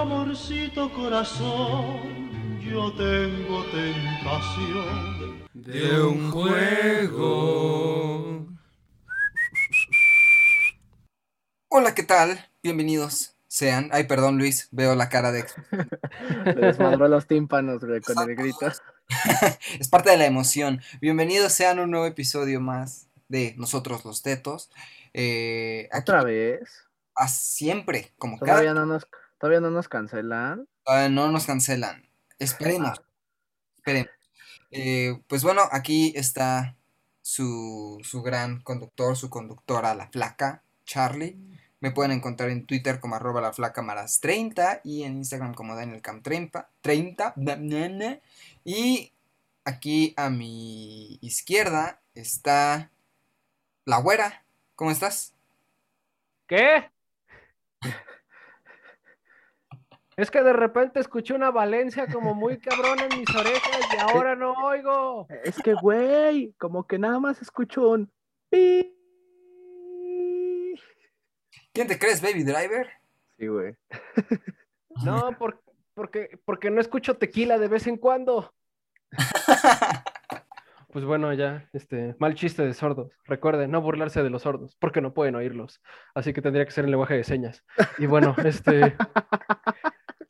amorcito corazón, yo tengo tentación de un juego. Hola, ¿qué tal? Bienvenidos sean. Ay, perdón, Luis, veo la cara de. Le desmadró los tímpanos, güey, con el grito. es parte de la emoción. Bienvenidos sean a un nuevo episodio más de Nosotros los Tetos. Eh, aquí- ¿Otra vez? a siempre, como ¿Todavía cada. no nos, todavía no nos cancelan? Todavía no nos cancelan. Esperemos. Esperemos. Eh, pues bueno, aquí está su, su gran conductor, su conductora, la flaca, Charlie. Me pueden encontrar en Twitter como arroba la flaca maras 30 y en Instagram como DanielCam30. 30, na, na, na. Y aquí a mi izquierda está la güera. ¿Cómo estás? ¿Qué? Es que de repente escuché una Valencia como muy cabrón en mis orejas y ahora no oigo. Es que, güey, como que nada más escucho un... pi. ¿Quién te crees, Baby Driver? Sí, güey. No, por- porque, porque no escucho tequila de vez en cuando. Pues bueno, ya, este, mal chiste de sordos. Recuerden, no burlarse de los sordos, porque no pueden oírlos. Así que tendría que ser en lenguaje de señas. Y bueno, este,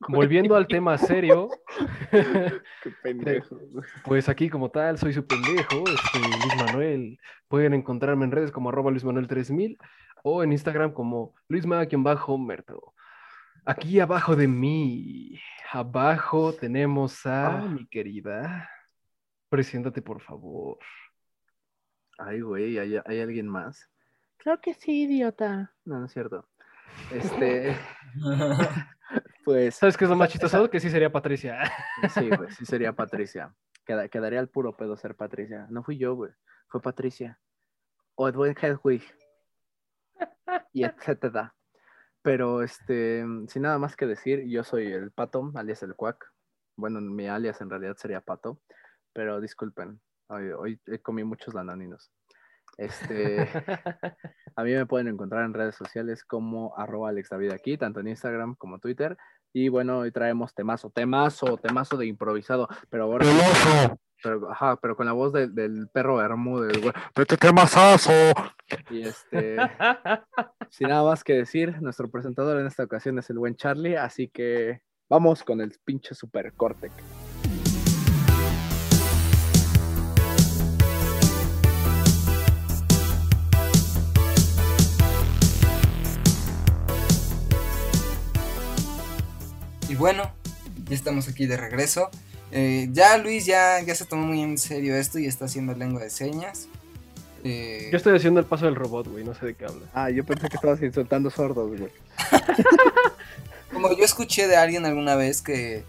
volviendo al tema serio, Qué pendejo. Pues aquí como tal, soy su pendejo, este, Luis Manuel. Pueden encontrarme en redes como arroba Luis Manuel 3000 o en Instagram como luisma-merto. Aquí abajo de mí, abajo tenemos a Ah. mi querida. Preséntate, por favor. Ay, güey, ¿hay, hay alguien más? Claro que sí, idiota. No, no es cierto. Este, pues... ¿Sabes qué es lo más chistoso? Que sí sería Patricia. Sí, güey, sí sería Patricia. Queda- quedaría al puro pedo ser Patricia. No fui yo, güey. Fue Patricia. O Edwin Hedwig. Y etcétera. Pero, este, sin nada más que decir, yo soy el Pato, alias el Cuac. Bueno, mi alias en realidad sería Pato. Pero disculpen, hoy, hoy comí muchos lananinos. Este, a mí me pueden encontrar en redes sociales como arroba Alex David aquí, tanto en Instagram como Twitter. Y bueno, hoy traemos temazo, temazo, temazo de improvisado, pero ahora. Pero, ajá, pero con la voz de- del perro Bermúdez, güey. ¡Vete, qué masazo! Y este, sin nada más que decir, nuestro presentador en esta ocasión es el buen Charlie, así que vamos con el pinche super Cortec. Y bueno, ya estamos aquí de regreso. Eh, ya Luis ya, ya se tomó muy en serio esto y está haciendo lengua de señas. Eh, Yo estoy haciendo el paso del robot, güey, no sé de qué habla. Ah, yo pensé que estabas insultando sordos, güey. Como yo escuché de alguien alguna vez que...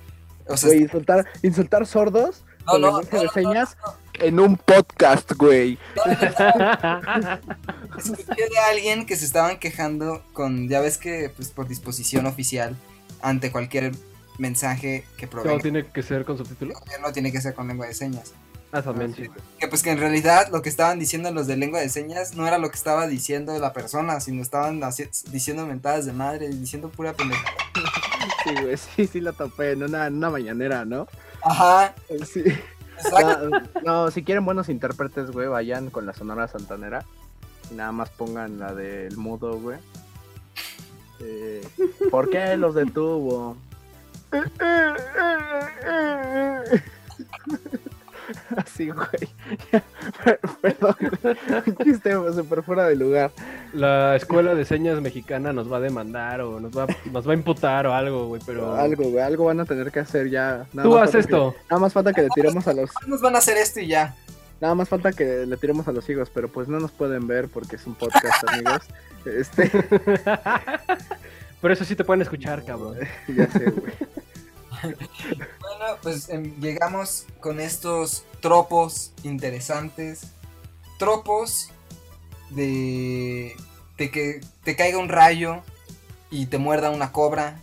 O sea, Güey, insultar, insultar sordos No, con no, lenguaje no, de no, señas en un podcast, güey. escuché de alguien que se estaban quejando con... Ya ves que pues por disposición oficial ante cualquier mensaje que Todo provenga tiene que ser con subtítulo. del gobierno tiene que ser con lengua de señas. Ah, también, Ah, sí, sí. Que pues que en realidad lo que estaban diciendo los de lengua de señas no era lo que estaba diciendo la persona, sino estaban diciendo mentadas de madre, diciendo pura pendejada. Sí, güey, sí, sí la topé en una, en una mañanera, ¿no? Ajá, Sí. exacto. No, no, si quieren buenos intérpretes, güey, vayan con la Sonora Santanera. Y nada más pongan la del mudo, güey. Eh, ¿Por qué los detuvo? Así, güey. Perdón, chiste súper fuera de lugar. La escuela de señas mexicana nos va a demandar o nos va, nos va a imputar o algo, güey, pero... Algo, güey, algo van a tener que hacer ya. Nada Tú haz esto. que- nada más falta que le tiremos a los Nos van a hacer esto y ya. Nada más falta que le tiremos a los higos, pero pues no nos pueden ver porque es un podcast, amigos. Este, Pero eso sí te pueden escuchar, cabrón. ya sé, güey. Bueno, pues em, llegamos con estos tropos interesantes. Tropos de, de que te caiga un rayo y te muerda una cobra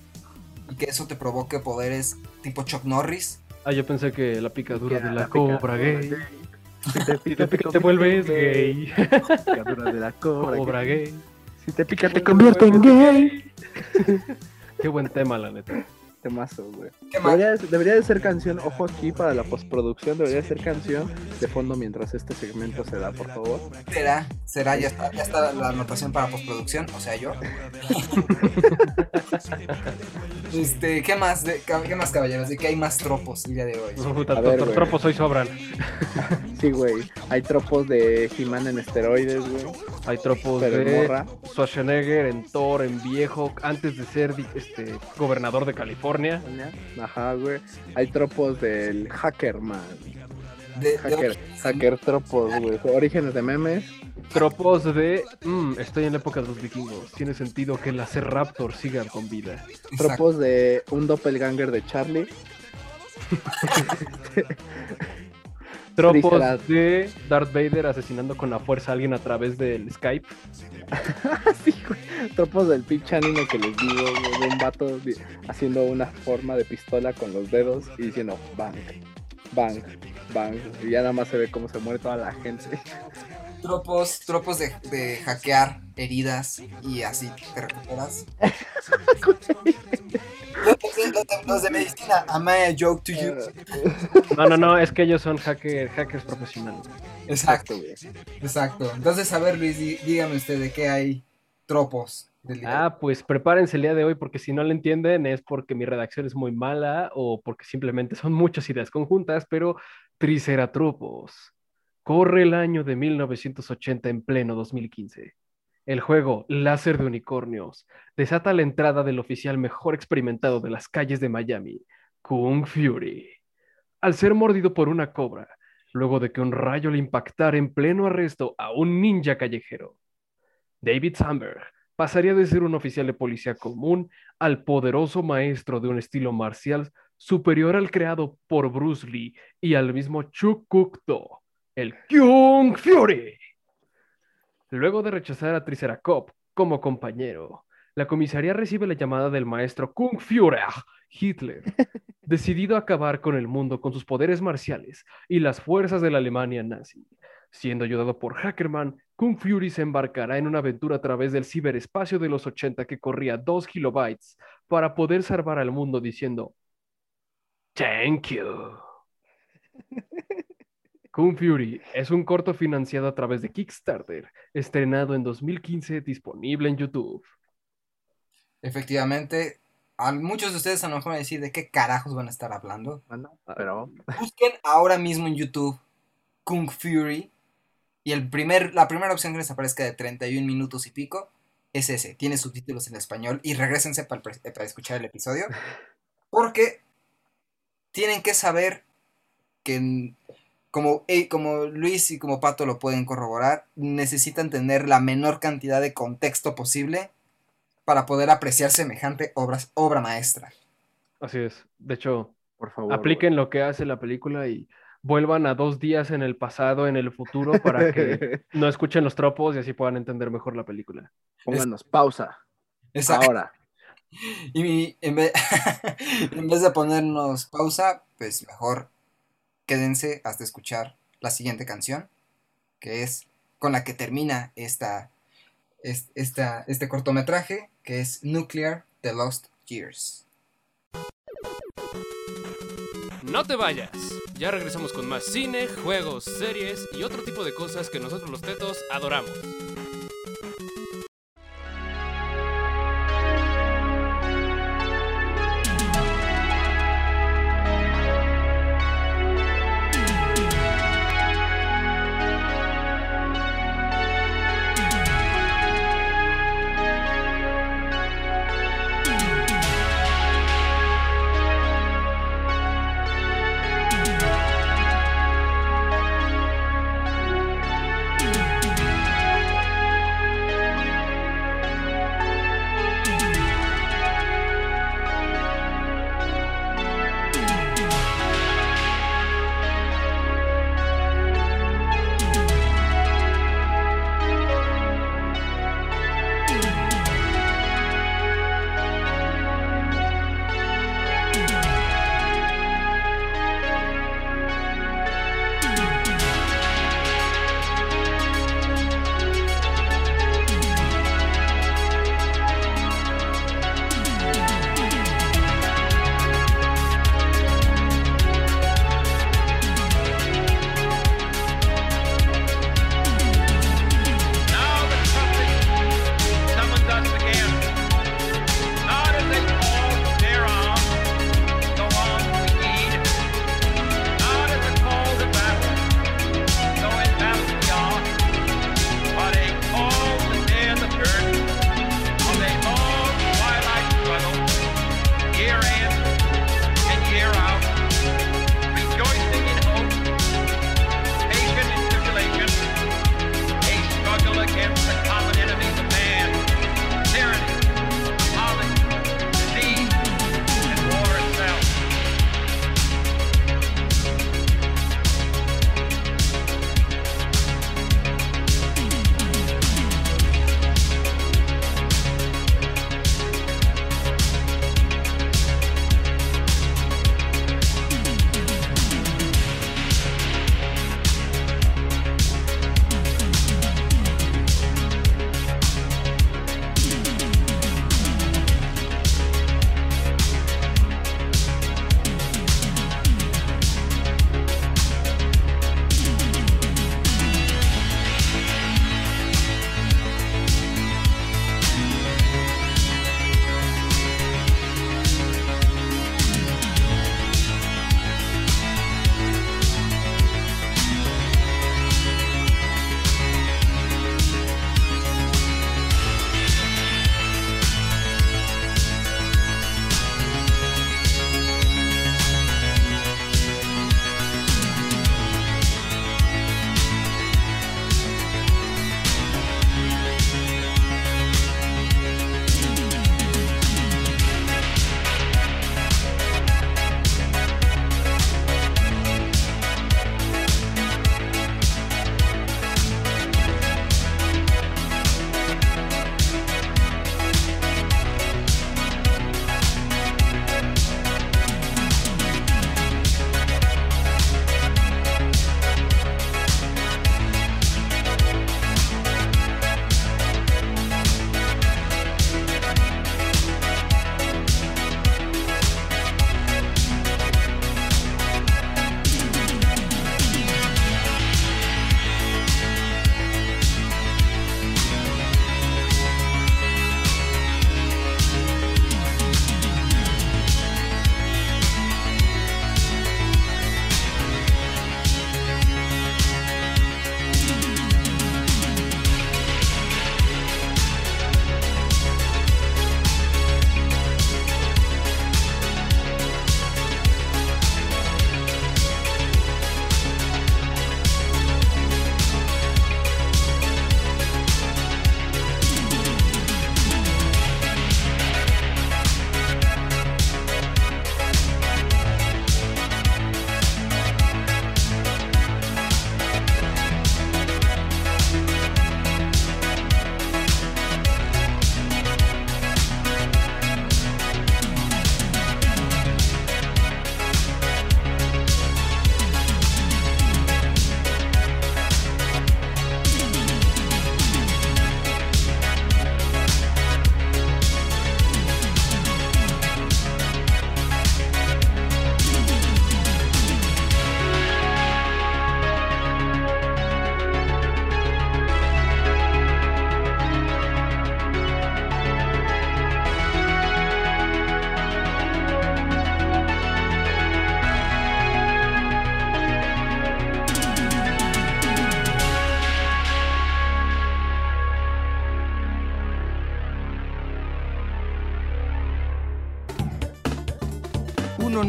y que eso te provoque poderes tipo Chuck Norris. Ah, yo pensé que la picadura de la, la cobra picadura gay. Si te Si pica, te pica te vuelves gay. Picadura de la cobra. Cobra gay. Si te pica, te convierte en gay. Qué buen tema, la neta. Temazo, güey. ¿Qué más? Debería, de- debería de ser canción, ojo aquí para la postproducción, debería de ser canción de fondo mientras este segmento se da, por favor. Será, será, ya está, ya está la anotación para postproducción, o sea, yo. este, ¿qué más, de, qué más caballeros? ¿De qué hay más tropos el día de hoy? Puta, A ver, tropos hoy sobran. Sí, güey. Hay tropos de He-Man en esteroides, güey. Hay tropos Pero de morra. Schwarzenegger, en Thor, en viejo, antes de ser este, gobernador de California. Ajá, güey. Hay tropos del hacker, man. De, de- Hacker, hacker tropos, güey. Orígenes de memes. Tropos de. mm, estoy en la época de los vikingos. Tiene sentido que las Raptor sigan con vida. exacto. Tropos de un doppelganger de Charlie. Tropos de Darth Vader asesinando con la fuerza a alguien a través del Skype. sí, güey. Tropos del pinche anime que les digo, güey. De un vato haciendo una forma de pistola con los dedos y diciendo bang, bang, bang. Y ya nada más se ve cómo se muere toda la gente. Tropos, tropos de, de hackear heridas y así te recuperas. Los de- los medicina, am I a joke to you? No, no, no, es que ellos son hacker, hackers profesionales. Exacto, güey. exacto. Entonces, a ver, Luis, dí- dígame usted de qué hay tropos del? Ah, pues prepárense el día de hoy porque si no lo entienden es porque mi redacción es muy mala o porque simplemente son muchas ideas conjuntas, pero Triceratropos. Corre el año de 1980 en pleno 2015. El juego Láser de Unicornios desata la entrada del oficial mejor experimentado de las calles de Miami, Kung Fury. Al ser mordido por una cobra, luego de que un rayo le impactara en pleno arresto a un ninja callejero. David Sandberg pasaría de ser un oficial de policía común al poderoso maestro de un estilo marcial superior al creado por Bruce Lee y al mismo Chuck Kuk Do, el Kung Fury. Luego de rechazar a Triceracop como compañero, la comisaría recibe la llamada del maestro Kung Führer Hitler, decidido a acabar con el mundo con sus poderes marciales y las fuerzas de la Alemania nazi. Siendo ayudado por Hackerman, Kung Fury se embarcará en una aventura a través del ciberespacio de los 80 que corría 2 kilobytes para poder salvar al mundo diciendo Thank you. Kung Fury es un corto financiado a través de Kickstarter, estrenado en 2015, disponible en YouTube. Efectivamente, a muchos de ustedes a lo mejor van a decir de qué carajos van a estar hablando. Bueno, pero Busquen ahora mismo en YouTube Kung Fury y el primer, la primera opción que les aparezca de 31 minutos y pico es ese. Tiene subtítulos en español y regresense para, pre- para escuchar el episodio. Porque tienen que saber que, como, como Luis y como Pato lo pueden corroborar, necesitan tener la menor cantidad de contexto posible para poder apreciar semejante obras, obra maestra. Así es. De hecho, por favor. apliquen lo que hace la película y vuelvan a dos días en el pasado, en el futuro, para que no escuchen los tropos y así puedan entender mejor la película. Pónganos pausa. Esa- Ahora. Y en vez, en vez de ponernos pausa, pues mejor quédense hasta escuchar la siguiente canción, que es con la que termina esta, es- esta, este cortometraje, que es Nuclear The Lost Years. No te vayas. Ya regresamos con más cine, juegos, series y otro tipo de cosas que nosotros los tetos adoramos.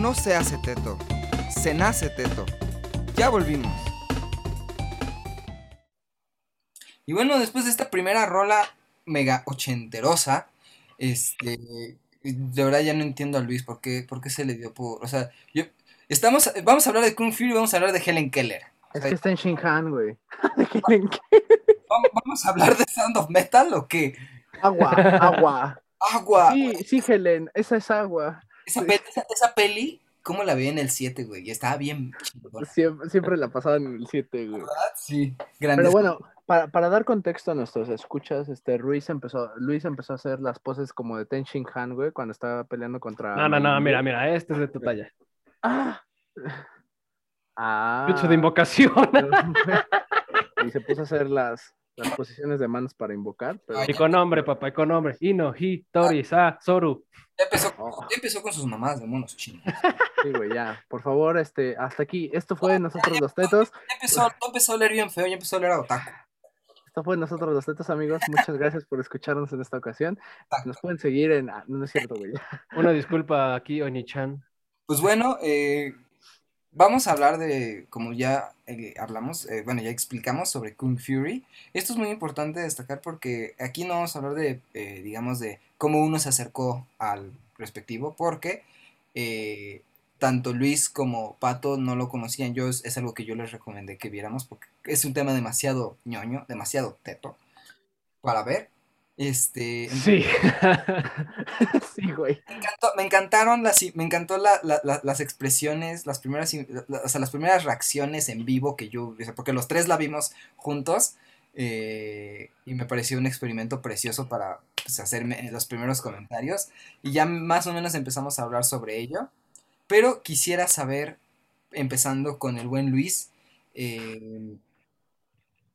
No se hace teto, se nace teto. Ya volvimos. Y bueno, después de esta primera rola mega ochenterosa, este, de verdad ya no entiendo a Luis por qué, por qué se le dio por, o sea, yo, estamos, vamos a hablar de Kung Fury, vamos a hablar de Helen Keller. Es que está en Shinhan, güey. ¿Vamos, ¿Vamos a hablar de Sound of Metal o qué? Agua, agua. Agua. Sí, sí, Helen, esa es agua. Esa, pe- esa- esa peli, ¿cómo la vi en el 7, güey? Y estaba bien chingona. Siempre, siempre la pasaban en el 7, güey. Sí, grande. Pero bueno, para, para dar contexto a nuestros escuchas, este Luis empezó, Luis empezó a hacer las poses como de Ten Shin Han, güey, cuando estaba peleando contra. No, no, no, mira, mira, este es de tu talla. Ah. Ah. Lucho de invocación. y se puso a hacer las, las posiciones de manos para invocar. Pero... Ay, Y con nombre, papá, y con nombre. Ino, Hi, Tori, Sa, Soru. Ya empezó, Oh, ya empezó con sus mamás de monos chinos. sí, güey, ya. Por favor, este, hasta aquí. Esto fue Nosotros los Tetos. Ya empezó, ya empezó a leer bien feo, ya empezó a leer a Otaku. Esto fue Nosotros los Tetos, amigos. Muchas gracias por escucharnos en esta ocasión. Nos pueden seguir en. ah, no, no es cierto, güey. Una disculpa aquí, Oni-chan. Pues bueno, eh, vamos a hablar de, como ya eh, hablamos, eh, bueno, ya explicamos sobre Kung Fury. Esto es muy importante destacar porque aquí no vamos a hablar de, eh, digamos, de cómo uno se acercó al respectivo, porque tanto Luis como Pato no lo conocían. Yo es algo que yo les recomendé que viéramos porque es un tema demasiado ñoño, demasiado teto para ver. Este, Sí. sí, güey. me, encantó- me encantaron las, me encantó la- la- la- las expresiones, las primeras, o sea, las primeras reacciones en vivo que yo, porque los tres la vimos juntos eh, y me pareció un experimento precioso para pues, hacerme los primeros comentarios y ya más o menos empezamos a hablar sobre ello, pero quisiera saber, empezando con el buen Luis, eh,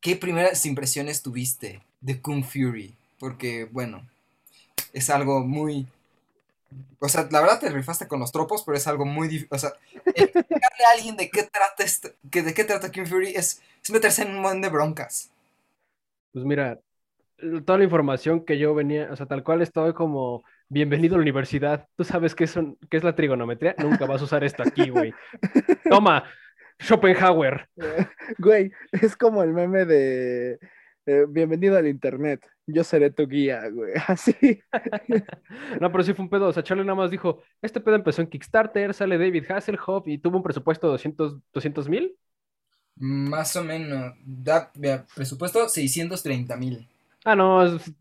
¿qué primeras impresiones tuviste de Kung Fury? Porque, bueno, es algo muy... O sea, la verdad te rifaste con los tropos, pero es algo muy difícil. O sea, explicarle a alguien de qué trata este, que de qué trata Kung Fury es, es meterse en un montón de broncas. Pues mira, toda la información que yo venía, o sea, tal cual estoy como bienvenido a la universidad. ¿Tú sabes qué es, un- qué es la trigonometría? Nunca vas a usar esto aquí, güey. Toma, Schopenhauer. Güey, es como el meme de eh, Bienvenido al Internet. Yo seré tu guía, güey. Así. No, pero sí fue un pedo. O sea, Charlie nada más dijo, este pedo empezó en Kickstarter, sale David Hasselhoff y tuvo un presupuesto de 200 mil. Más o menos. Da presupuesto 630 mil. Ah, no, es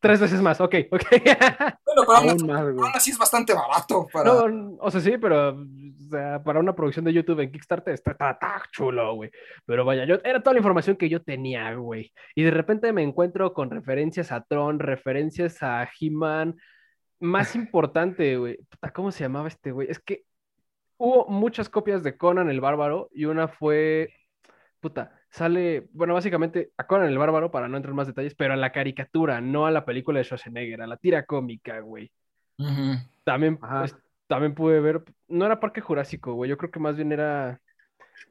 tres veces más. Ok, ok. Bueno, pero aún, Aún más, güey. aún así es bastante barato para... No, o sea, sí, pero o sea, para una producción de YouTube en Kickstarter está, está, está chulo, güey. Pero vaya, yo, era toda la información que yo tenía, güey. Y de repente me encuentro con referencias a Tron, referencias a He-Man. Más importante, güey. Puta, ¿Cómo se llamaba este güey? Es que hubo muchas copias de Conan el Bárbaro y una fue. Puta, sale. Bueno, básicamente a Conan el Bárbaro, para no entrar en más detalles, pero a la caricatura, no a la película de Schwarzenegger, a la tira cómica, güey. También, pues, también pude ver, no era Parque Jurásico, güey, yo creo que más bien era,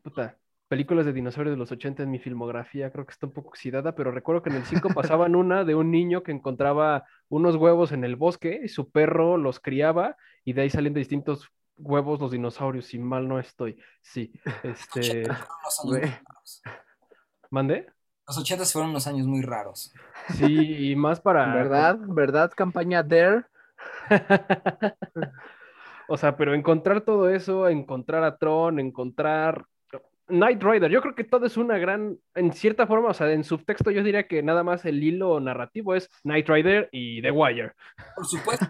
puta, películas de dinosaurios de los 80 en mi filmografía, creo que está un poco oxidada, pero recuerdo que en el 5 pasaban una de un niño que encontraba unos huevos en el bosque y su perro los criaba y de ahí salen de distintos huevos los dinosaurios, si mal no estoy. Sí, este, ¿mandé? Los 80 fueron unos años muy raros. Sí, y más para... ¿Verdad? ¿Verdad? Campaña Dare. O sea, pero encontrar todo eso, encontrar a Tron, encontrar Knight Rider, yo creo que todo es una gran, en cierta forma, o sea, en subtexto yo diría que nada más el hilo narrativo es Knight Rider y The Wire. Por supuesto.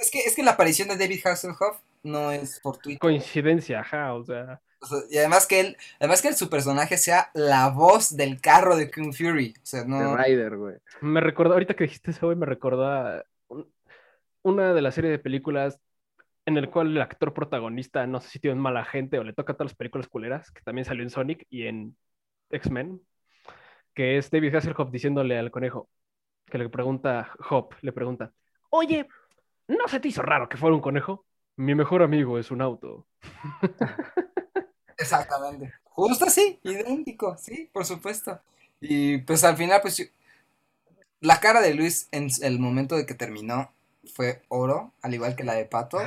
es, que, es que la aparición de David Hasselhoff no es fortuita. Coincidencia, ajá, o sea, O sea, y además que él, además que su personaje sea la voz del carro de Kung Fury. O sea, no. De Rider, güey. me recordó, ahorita que dijiste eso, güey, me recordó a un- una de las series de películas en el cual el actor protagonista, no sé si tiene mala gente o le toca todas las películas culeras, que también salió en Sonic y en X-Men, que es David Hasselhoff diciéndole al conejo, que le pregunta, Hop, le pregunta, oye, ¿no se te hizo raro que fuera un conejo? Mi mejor amigo es un auto. Exactamente. Justo así, idéntico, sí, por supuesto. Y pues al final, pues yo- la cara de Luis en el momento de que terminó fue oro, al igual que la de Pato.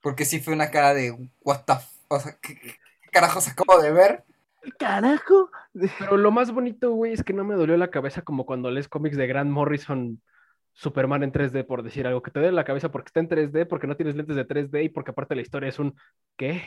Porque sí fue una cara de, what the f- o sea, ¿qué, qué carajos acabo de ver? ¡Carajo! Pero lo más bonito, güey, es que no me dolió la cabeza como cuando lees cómics de Grant Morrison, Superman en 3D, por decir algo, que te duele la cabeza porque está en 3D, porque no tienes lentes de 3D y porque aparte la historia es un ¿qué?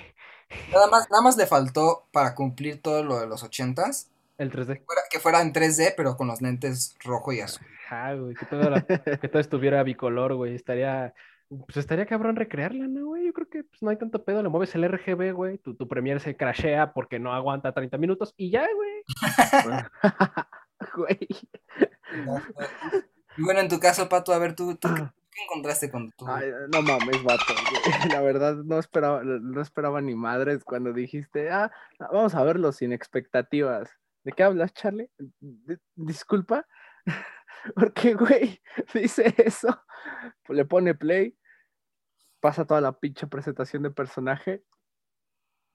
Nada más, nada más le faltó para cumplir todo lo de los ochentas, El 3D. fuera- que fuera en 3D, pero con los lentes rojo y azul. Ajá, güey, que todo, la- que todo estuviera bicolor, güey, estaría, pues estaría cabrón recrearla, ¿no, güey? Yo creo que pues, no hay tanto pedo, le mueves el RGB, güey, tu, tu Premiere se crashea porque no aguanta 30 minutos y ya, güey. Güey. Y bueno, en tu caso, Pato, a ver, tú, tú ¿qué, encontraste cuando tú? Ay, no mames, vato. güey. La verdad, no esperaba, no esperaba ni madres cuando dijiste, ah, vamos a verlo sin expectativas. ¿De qué hablas, Charlie? D- Disculpa. Porque, güey, dice eso, le pone play, pasa toda la pinche presentación de personaje.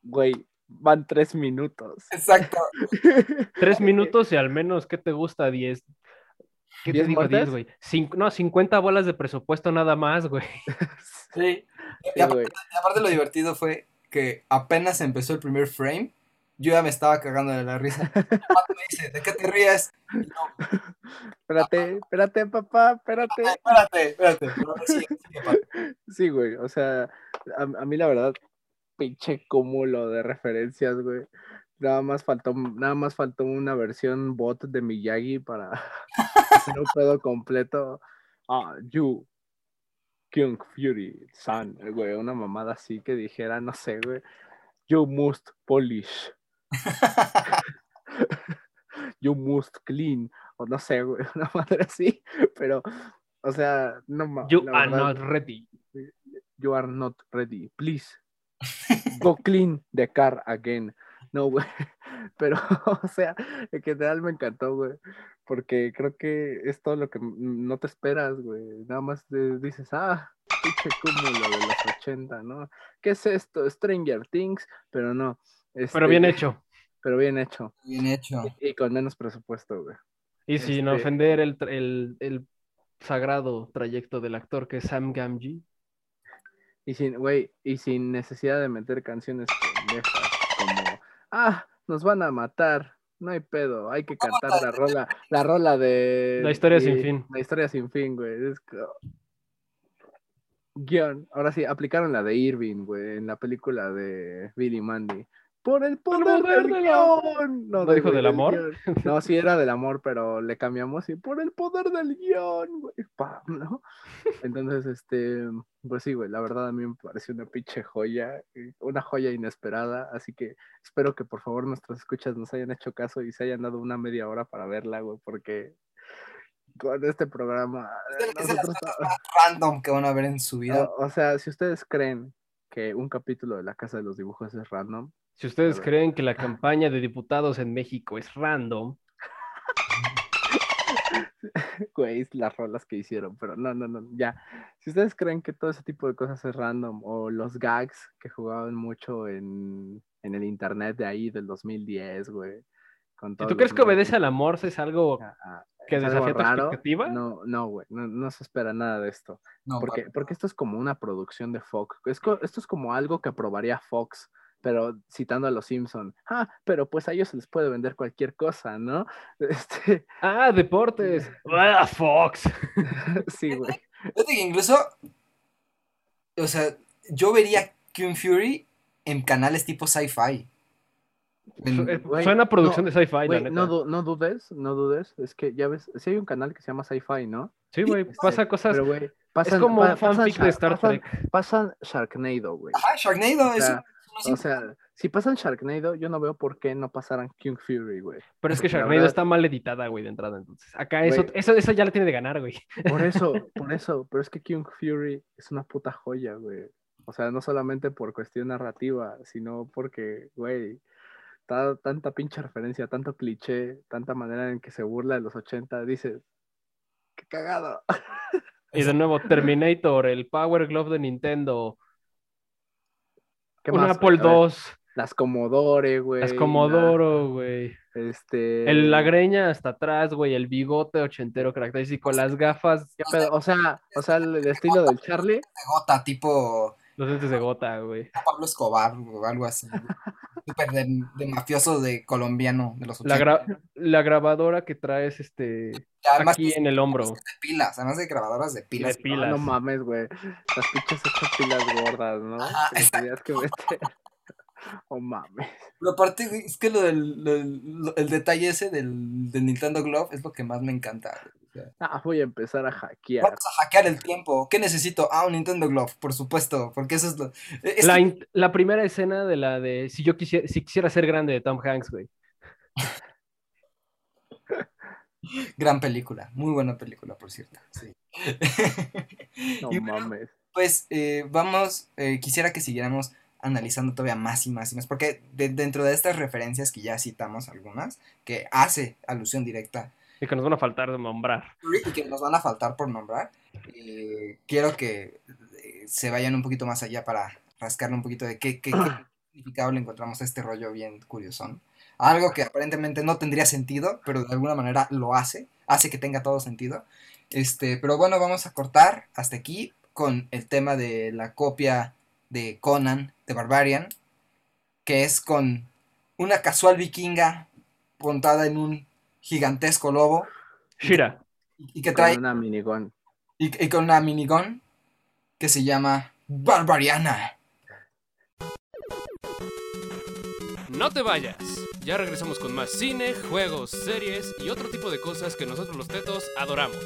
Güey, van tres minutos. Exacto. Tres minutos y al menos, ¿qué te gusta? 10. ¿Qué te ¿Diez digo? 10, muertes? güey. Cin- no, 50 bolas de presupuesto nada más, güey. Sí. Sí, Y aparte, y aparte lo divertido fue que apenas empezó el primer frame, yo ya me estaba cagando de la risa. Pato me dice, ¿de qué te ríes? Y yo, Espérate, espérate, papá, espérate. espérate, espérate. Sigue, Pato. Sí, güey, o sea, a, a mí la verdad, pinche cúmulo de referencias, güey. Nada más faltó, nada más faltó una versión bot de Miyagi para hacer un pedo completo. Ah, you, King Fury, son, güey, una mamada así que dijera, no sé, güey, you must polish. you must clean, o no sé, güey, una madre así, pero, o sea, no mames. You are not ready. You are not ready. Please. Go clean the car again. No, güey. Pero, o sea, en general me encantó, güey. Porque creo que es todo lo que no te esperas, güey. Nada más te dices, ah, pinche cúmulo de los 80, ¿no? ¿Qué es esto? Stranger Things, pero no. Pero bien este, hecho. Pero bien hecho. Bien hecho. Y con menos presupuesto, güey. Y sin Este- ofender el, el, el sagrado trayecto del actor que es Sam Gamgee. Y sin, güey, y sin necesidad de meter canciones pendejas ah, nos van a matar, no hay pedo, hay que cantar la rola, la rola de... La historia de- sin fin. La historia sin fin, güey. Es co- Guión, ahora sí, aplicaron la de Irving, güey, en la película de Billy Mandy. Por el poder, poder del del guion. ¿No dijo del amor? guion. No, sí era del amor, pero le cambiamos y por el poder del guion, güey. pam, ¿no? Entonces, este, pues sí, güey, la verdad a mí me pareció una pinche joya, eh, una joya inesperada, así que espero que por favor nuestros escuchas nos hayan hecho caso y se hayan dado una media hora para verla, güey, porque con este programa, Es de, es de las nosotros- cosas más random que van a ver en su vida. o, o sea, si ustedes creen que un capítulo de La Casa de los Dibujos es random, Si ustedes creen que la campaña de diputados en México es random, güey, las rolas que hicieron, pero no, no, no, ya. Si ustedes creen que todo ese tipo de cosas es random, o los gags que jugaban mucho en, en el internet de ahí del 2010, güey. con si todos tú crees que obedece al amor, es algo ah, ah, que es algo desafía tu raro, expectativa. No, no, güey, no, no se espera nada de esto. No, Porque, porque esto es como una producción de Fox. Es esto es como algo que aprobaría Fox, pero citando a los Simpson. Ah, pero pues a ellos se les puede vender cualquier cosa, ¿no? Este, Ah, deportes. Ah, Fox. sí, güey. Fíjate que incluso, o sea, yo vería Kung Fury en canales tipo sci-fi. En- Eh, Suena a producción no, de sci-fi, la neta. no, du- no dudes, no dudes. Es que ya ves, si hay un canal que se llama Sci-Fi, ¿no? Sí, güey, pasa cosas. Pero, güey, Es pasan, como pa- un fanfic pasan de Star pasan- Trek. Pasan Sharknado, güey. Ah, Sharknado, O es sea, un- O sea, si pasan Sharknado, yo no veo por qué no pasaran King Fury, güey. Pero es que Sharknado verdad- está mal editada, güey, de entrada. Entonces, acá eso, Güey. eso, eso ya la tiene de ganar, güey. Por eso, por eso, pero es que King Fury es una puta joya, güey. O sea, no solamente por cuestión narrativa, sino porque, güey, ta- tanta pinche referencia, tanto cliché, tanta manera en que se burla de los 80, dices, qué cagado. Y de nuevo, Terminator, el Power Glove de Nintendo, ¿Qué un más, Apple II, Las Commodore, güey. las la- Commodoro, güey. este. El, la greña hasta atrás, güey, el bigote ochentero característico, las gafas. ¿Qué pedo? O sea, o sea, el, el estilo del Charlie. de gota, tipo Los lentes de gota, güey. Pablo Escobar o algo así. Súper de, de mafioso de colombiano de los La, 80. gra- la grabadora que traes este Además, aquí en el hombro. de pilas, además de grabadoras de pilas. De pilas. Ah, no mames, güey. Las pinches ocho pilas gordas, ¿no? Ajá, Que meter. Oh mames. Pero aparte, es que lo del, lo del- lo- el detalle ese del, del Nintendo Glove es lo que más me encanta. Ah, voy a empezar a hackear. Vamos a hackear el tiempo. ¿Qué necesito? Ah, un Nintendo Glove, por supuesto, porque eso es lo... es La, que- la primera escena de la de si yo quisiera, si quisiera ser grande de Tom Hanks, güey. Gran película, muy buena película, por cierto. Sí. No Y bueno, mames. pues eh, vamos, eh, quisiera que siguiéramos analizando todavía más y más y más, porque de- dentro de estas referencias que ya citamos algunas, que hace alusión directa Y que nos van a faltar de nombrar. y que nos van a faltar por nombrar, eh, quiero que eh, se vayan un poquito más allá para rascarle un poquito de qué, qué, qué significado le encontramos a este rollo bien curiosón. Algo que aparentemente no tendría sentido, pero de alguna manera lo hace, hace que tenga todo sentido. Este, pero bueno, vamos a cortar hasta aquí con el tema de la copia de Conan, de Barbarian, que es con una casual vikinga montada en un gigantesco lobo Shira. y, y que Con trae una minigón. y, y con una minigun que se llama Barbariana. No te vayas. Ya regresamos con más cine, juegos, series y otro tipo de cosas que nosotros los tetos adoramos.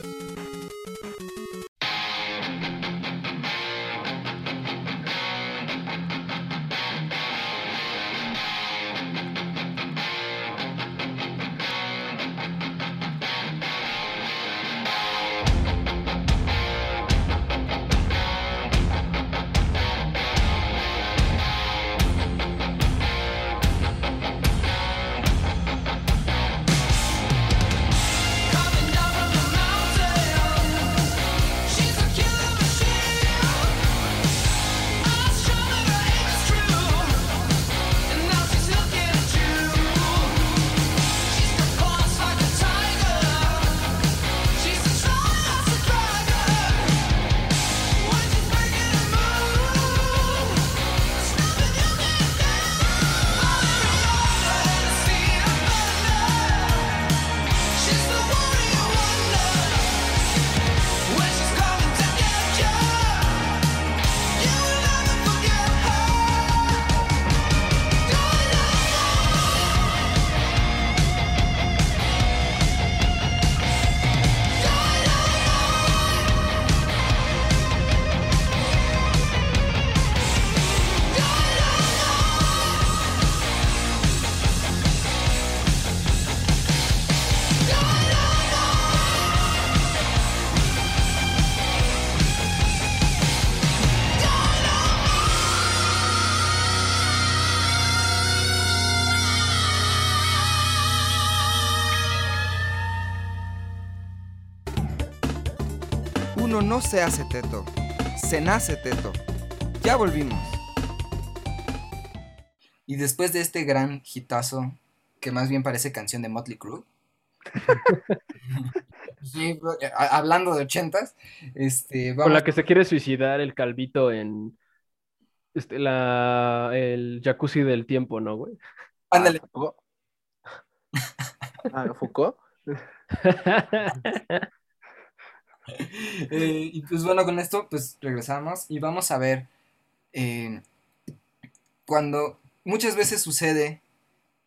No se hace teto, se nace teto. Ya volvimos. Y después de este gran hitazo, que más bien parece canción de Motley Crue. Sí, bro, eh, hablando de ochentas, este, Con vamos, la que se quiere suicidar el calvito en este, la, el jacuzzi del tiempo, ¿no, güey? ándale, Ah, Foucault. Ah, Foucault. Eh, y pues bueno, con esto pues regresamos y vamos a ver eh, cuando muchas veces sucede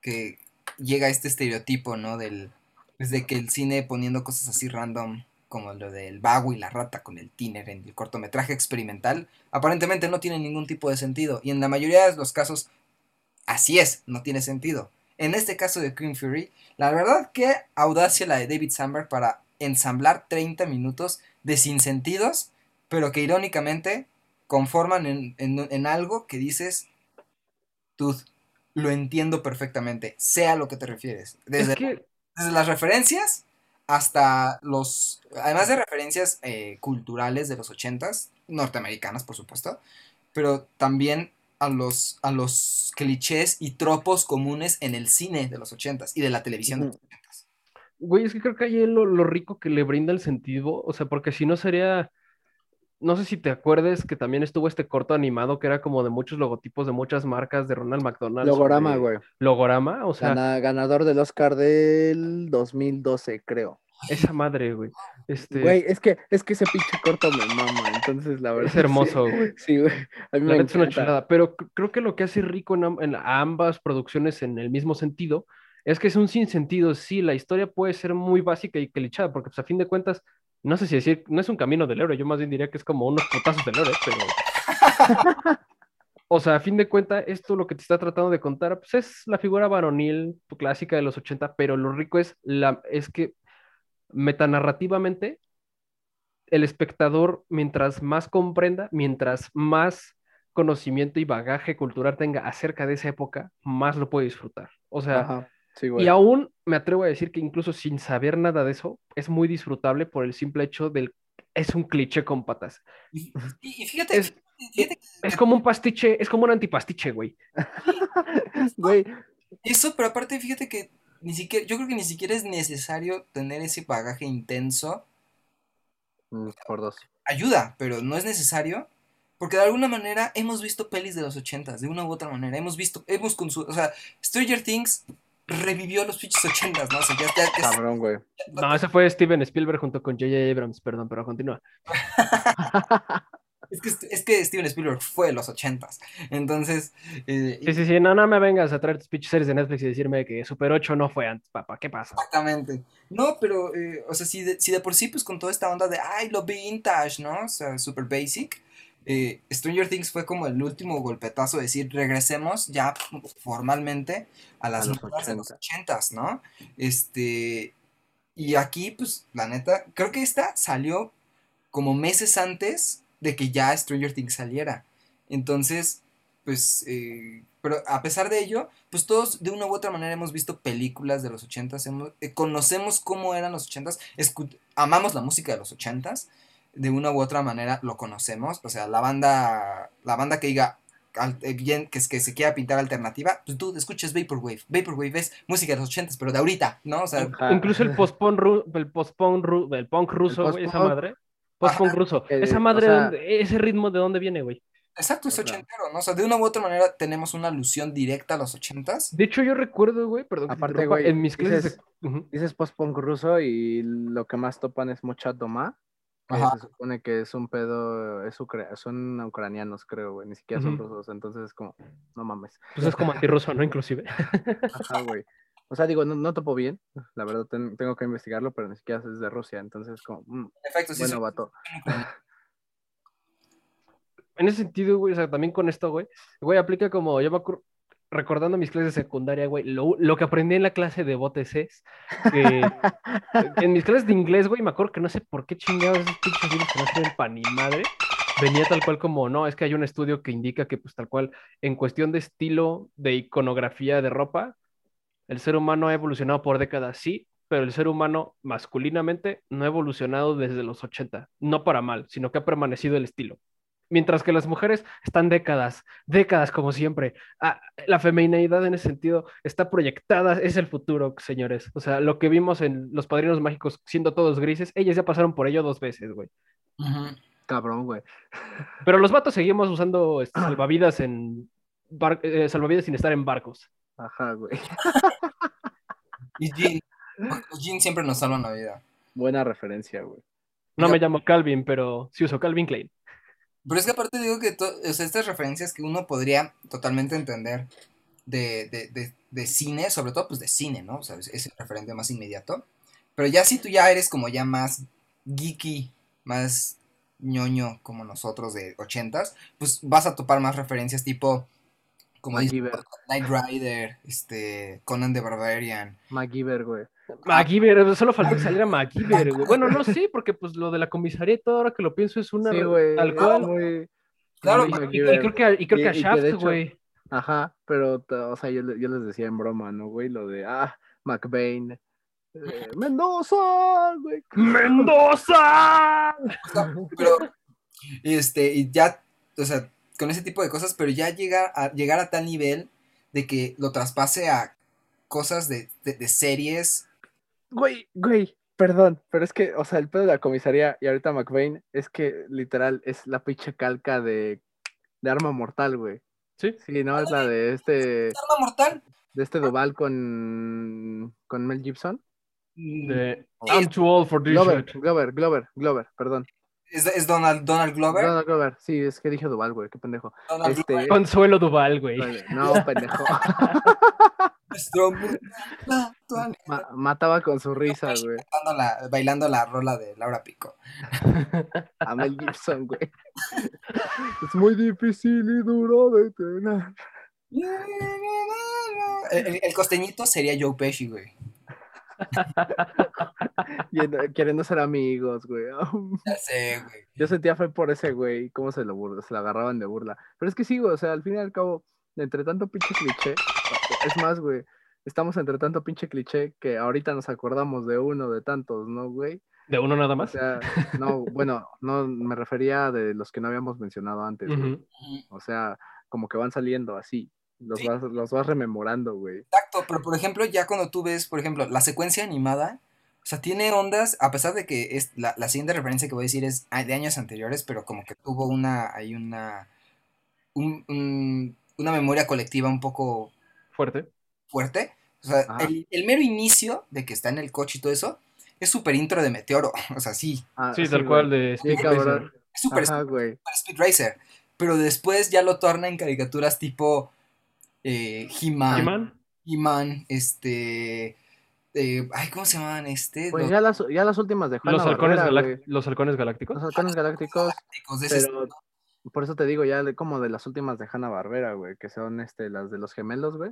que llega este estereotipo, ¿no? Del, pues, que el cine poniendo cosas así random, como lo del vago y la rata con el tiner en el cortometraje experimental, aparentemente no tiene ningún tipo de sentido. Y en la mayoría de los casos, así es, no tiene sentido. En este caso de Queen Fury, la verdad que audacia la de David Sandberg para ensamblar 30 minutos de sinsentidos, pero que irónicamente conforman en, en- en algo que dices, tú lo entiendo perfectamente, sea a lo que te refieres. Desde, Es que desde las referencias hasta los, además de referencias eh, culturales de los ochentas, norteamericanas por supuesto, pero también a los, a los clichés y tropos comunes en el cine de los ochentas y de la televisión de los ochentas. Güey, es que creo que ahí es lo, lo rico que le brinda el sentido, o sea, porque si no sería, no sé si te acuerdes que también estuvo este corto animado que era como de muchos logotipos de muchas marcas de Ronald McDonald. Logorama, güey. Logorama, o sea, Gana- ganador del Oscar del 2012, creo. esa madre, güey. Este, Güey, es que, es que ese pinche corto me mama, entonces la verdad. es hermoso, güey. Sí, güey. A mí La me es una chulada, pero creo que lo que hace rico en, en ambas producciones en el mismo sentido es que es un sinsentido. Sí, la historia puede ser muy básica y clichada, porque pues a fin de cuentas, no sé si decir, no es un camino del héroe, yo más bien diría que es como unos putazos del héroe, pero... O sea, a fin de cuentas, esto lo que te está tratando de contar, pues es la figura varonil clásica de los 80, pero lo rico es, la, es que metanarrativamente el espectador, mientras más comprenda, mientras más conocimiento y bagaje cultural tenga acerca de esa época, más lo puede disfrutar. O sea, Ajá, sí, güey. y aún me atrevo a decir que incluso sin saber nada de eso, es muy disfrutable por el simple hecho del... Es un cliché con patas. Y, fíjate, Es- fíjate que Es como un pastiche, es como un antipastiche, güey. Güey, eso, pero aparte fíjate que ni siquiera, yo creo que ni siquiera es necesario tener ese bagaje intenso. mm, por dos. Ayuda, pero no es necesario. Porque de alguna manera hemos visto pelis de los ochentas, de una u otra manera. Hemos visto, hemos consumido, o sea, Stranger Things revivió los pinches ochentas, ¿no? O sea, ya, ya- ya- Cabrón, güey. No, ese fue Steven Spielberg junto con J.J. Abrams, perdón, pero continúa. es, que, es que Steven Spielberg fue de los ochentas. Entonces, eh, Sí, sí, sí, no, no me vengas a traer tus pinches series de Netflix y decirme que Super 8 no fue antes, papá, ¿qué pasa? Exactamente. No, pero, eh, o sea, si de, si de por sí, pues con toda esta onda de, ay, lo vintage, ¿no? O sea, super basic. Eh, Stranger Things fue como el último golpetazo de decir, regresemos ya formalmente a las A los modas de los 80. ochentas, ¿no? Este, y aquí, pues, la neta, creo que esta salió como meses antes de que ya Stranger Things saliera. Entonces, pues, eh, pero a pesar de ello, pues todos de una u otra manera hemos visto películas de los ochentas, hemos- eh, conocemos cómo eran los ochentas, amamos la música de los ochentas, de una u otra manera lo conocemos, o sea, la banda, la banda que diga al- eh, bien, que, es- que se quiera pintar alternativa, pues tú escuchas Vaporwave, Vaporwave es música de los ochentas, pero de ahorita, ¿no? O sea, Ajá. Incluso el post-punk ru- el post-punk ru- el punk ruso, güey, esa madre. Post-punk ruso. Eh, Esa o madre, sea- ¿dónde- ese ritmo de dónde viene, güey? exacto, es ochentero, ¿no? O sea, de una u otra manera tenemos una alusión directa a los ochentas. De hecho, yo recuerdo, güey, perdón, Aparte, güey, en mis clases dices- de- Ujú. Dices post-punk ruso y lo que más topan es mucha doma. Que se supone que es un pedo, es ucra- son ucranianos, creo, güey, ni siquiera son rusos, entonces es como, no mames. Pues es como antirruso, ¿no? Inclusive. Ajá, güey. O sea, digo, no, no topo bien, la verdad ten- tengo que investigarlo, pero ni siquiera es de Rusia, entonces como, mm, efecto, sí, bueno, son- vato. En ese sentido, güey, o sea, también con esto, güey, güey, aplica como, yo me acuerdo, recordando mis clases de secundaria, güey, lo, lo que aprendí en la clase de botes es que en mis clases de inglés, güey, me acuerdo que no sé por qué chingados esos pinches libros que no sirven pa' ni madre, venía tal cual como, no, es que hay un estudio que indica que, pues, tal cual, en cuestión de estilo, de iconografía de ropa, el ser humano ha evolucionado por décadas, sí, pero el ser humano masculinamente no ha evolucionado desde los 80, no para mal, sino que ha permanecido el estilo. Mientras que las mujeres están décadas, décadas como siempre. Ah, la feminidad en ese sentido está proyectada, es el futuro, señores. O sea, lo que vimos en Los Padrinos Mágicos siendo todos grises, ellas ya pasaron por ello dos veces, güey. Cabrón, güey. Pero los vatos seguimos usando este, salvavidas en bar- eh, salvavidas sin estar en barcos. Ajá, güey. Y Jean, los Jean siempre nos salvan la vida. Buena referencia, güey. No me llamo Calvin, pero sí uso Calvin Klein. Pero es que aparte digo que o sea, estas referencias que uno podría totalmente entender de, de, de, de cine, sobre todo pues de cine, ¿no? O sea, es, el referente más inmediato. Pero ya si tú ya eres como ya más geeky, más ñoño como nosotros de ochentas, pues vas a topar más referencias tipo, como dice. Knight Rider, este, Conan the Barbarian. MacGyver, güey. MacGyver, solo faltó que saliera MacGyver, güey. Bueno, no, sí, porque pues lo de la comisaría y todo, ahora que lo pienso, es una Sí, güey. tal cual. muy- Claro, y- Y, y MacGyver. creo que, a- y creo Y- que a Shaft, güey. Ajá, pero, o sea, yo, yo les decía en broma, ¿no, güey? Lo de, ah, McBain. eh, Mendoza, güey. ¡Mendoza! pero este y ya o sea con ese tipo de cosas pero ya llega a llegar a tal nivel de que lo traspase a cosas de, de, de series Güey, güey. Perdón, pero es que, o sea, el pedo de la comisaría y ahorita McVeigh es que literal es la pinche calca de, de Arma Mortal, güey. Sí. Sí, no, es la de este, Arma mortal. de este Duval con, con Mel Gibson. De, Oh. I'm too old for this Glover, shit. Glover, Glover, Glover, perdón. Es, es Donald, Donald Glover. Donald Glover, sí, es que dije Duval, güey, qué pendejo. Donald Este. Consuelo Duval, güey. no, pendejo. Nuestro. Ma- mataba con su risa, güey. Bailando la, bailando la rola de Laura Pico. A Mel Gibson, güey. Es muy difícil y duro de tener. El, el- el costeñito sería Joe Pesci, güey. Y en- queriendo ser amigos, güey. Ya sé, güey. Yo sentía fe por ese güey, cómo se lo burla, se lo agarraban de burla. Pero es que sí, güey, o sea, al fin y al cabo, entre tanto pinche cliché, es más, güey, estamos entre tanto pinche cliché que ahorita nos acordamos de uno de tantos, ¿no, güey? De uno nada O más. sea, no, bueno, no me refería de los que no habíamos mencionado antes, güey. O sea, como que van saliendo así. Los, Sí. vas, los vas rememorando, güey. Exacto, pero por ejemplo, ya cuando tú ves, por ejemplo, la secuencia animada, o sea, tiene ondas, a pesar de que es la, la siguiente referencia que voy a decir es a- de años anteriores, pero como que tuvo una, hay una, un- un- una memoria colectiva un poco Fuerte. fuerte. O sea, el, el mero inicio de que está en el coche y todo eso, es súper intro de Meteoro, o sea, sí, Ah, Sí, tal cual de Speed. Racer. es súper Ajá, güey. Super Speed Racer, pero después ya lo torna en caricaturas tipo eh, He-Man, He-Man. He-Man, este, eh, ay, ¿cómo se llaman este? Pues Los ya las, ya las últimas de Los halcones, güey. los halcones galácticos. Los halcones galácticos, galácticos de ese pero por eso te digo ya de, como de las últimas de Hanna Barbera, güey, que son este las de los gemelos, güey.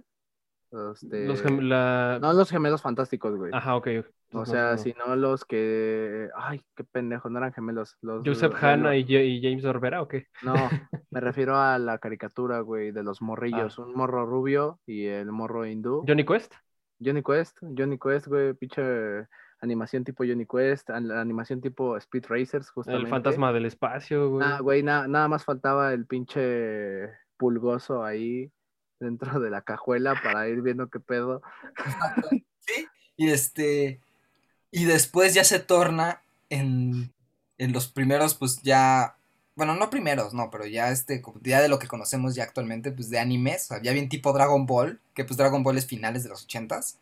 Este, Los gem- la... No los gemelos fantásticos, güey. Ajá, ok. o sea, no. sino los que. Ay, qué pendejo, no eran gemelos. Los, Joseph los- Hanna y, Ja- y James Orbera, ¿o qué? No, me refiero a la caricatura, güey, de los morrillos. Un morro rubio y el morro hindú. Johnny Quest. Johnny Quest, Johnny Quest, güey, pinche animación tipo Johnny Quest, an- animación tipo Speed Racers, justamente. El fantasma del espacio, güey. Ah, güey, na- nada más faltaba el pinche pulgoso ahí dentro de la cajuela para ir viendo qué pedo. ¿sí? Y este, y después ya se torna en, en los primeros, pues ya, bueno, no primeros, no, pero ya este, ya de lo que conocemos ya actualmente, pues de animes, o sea, ya bien tipo Dragon Ball, que pues Dragon Ball es finales de los ochentas,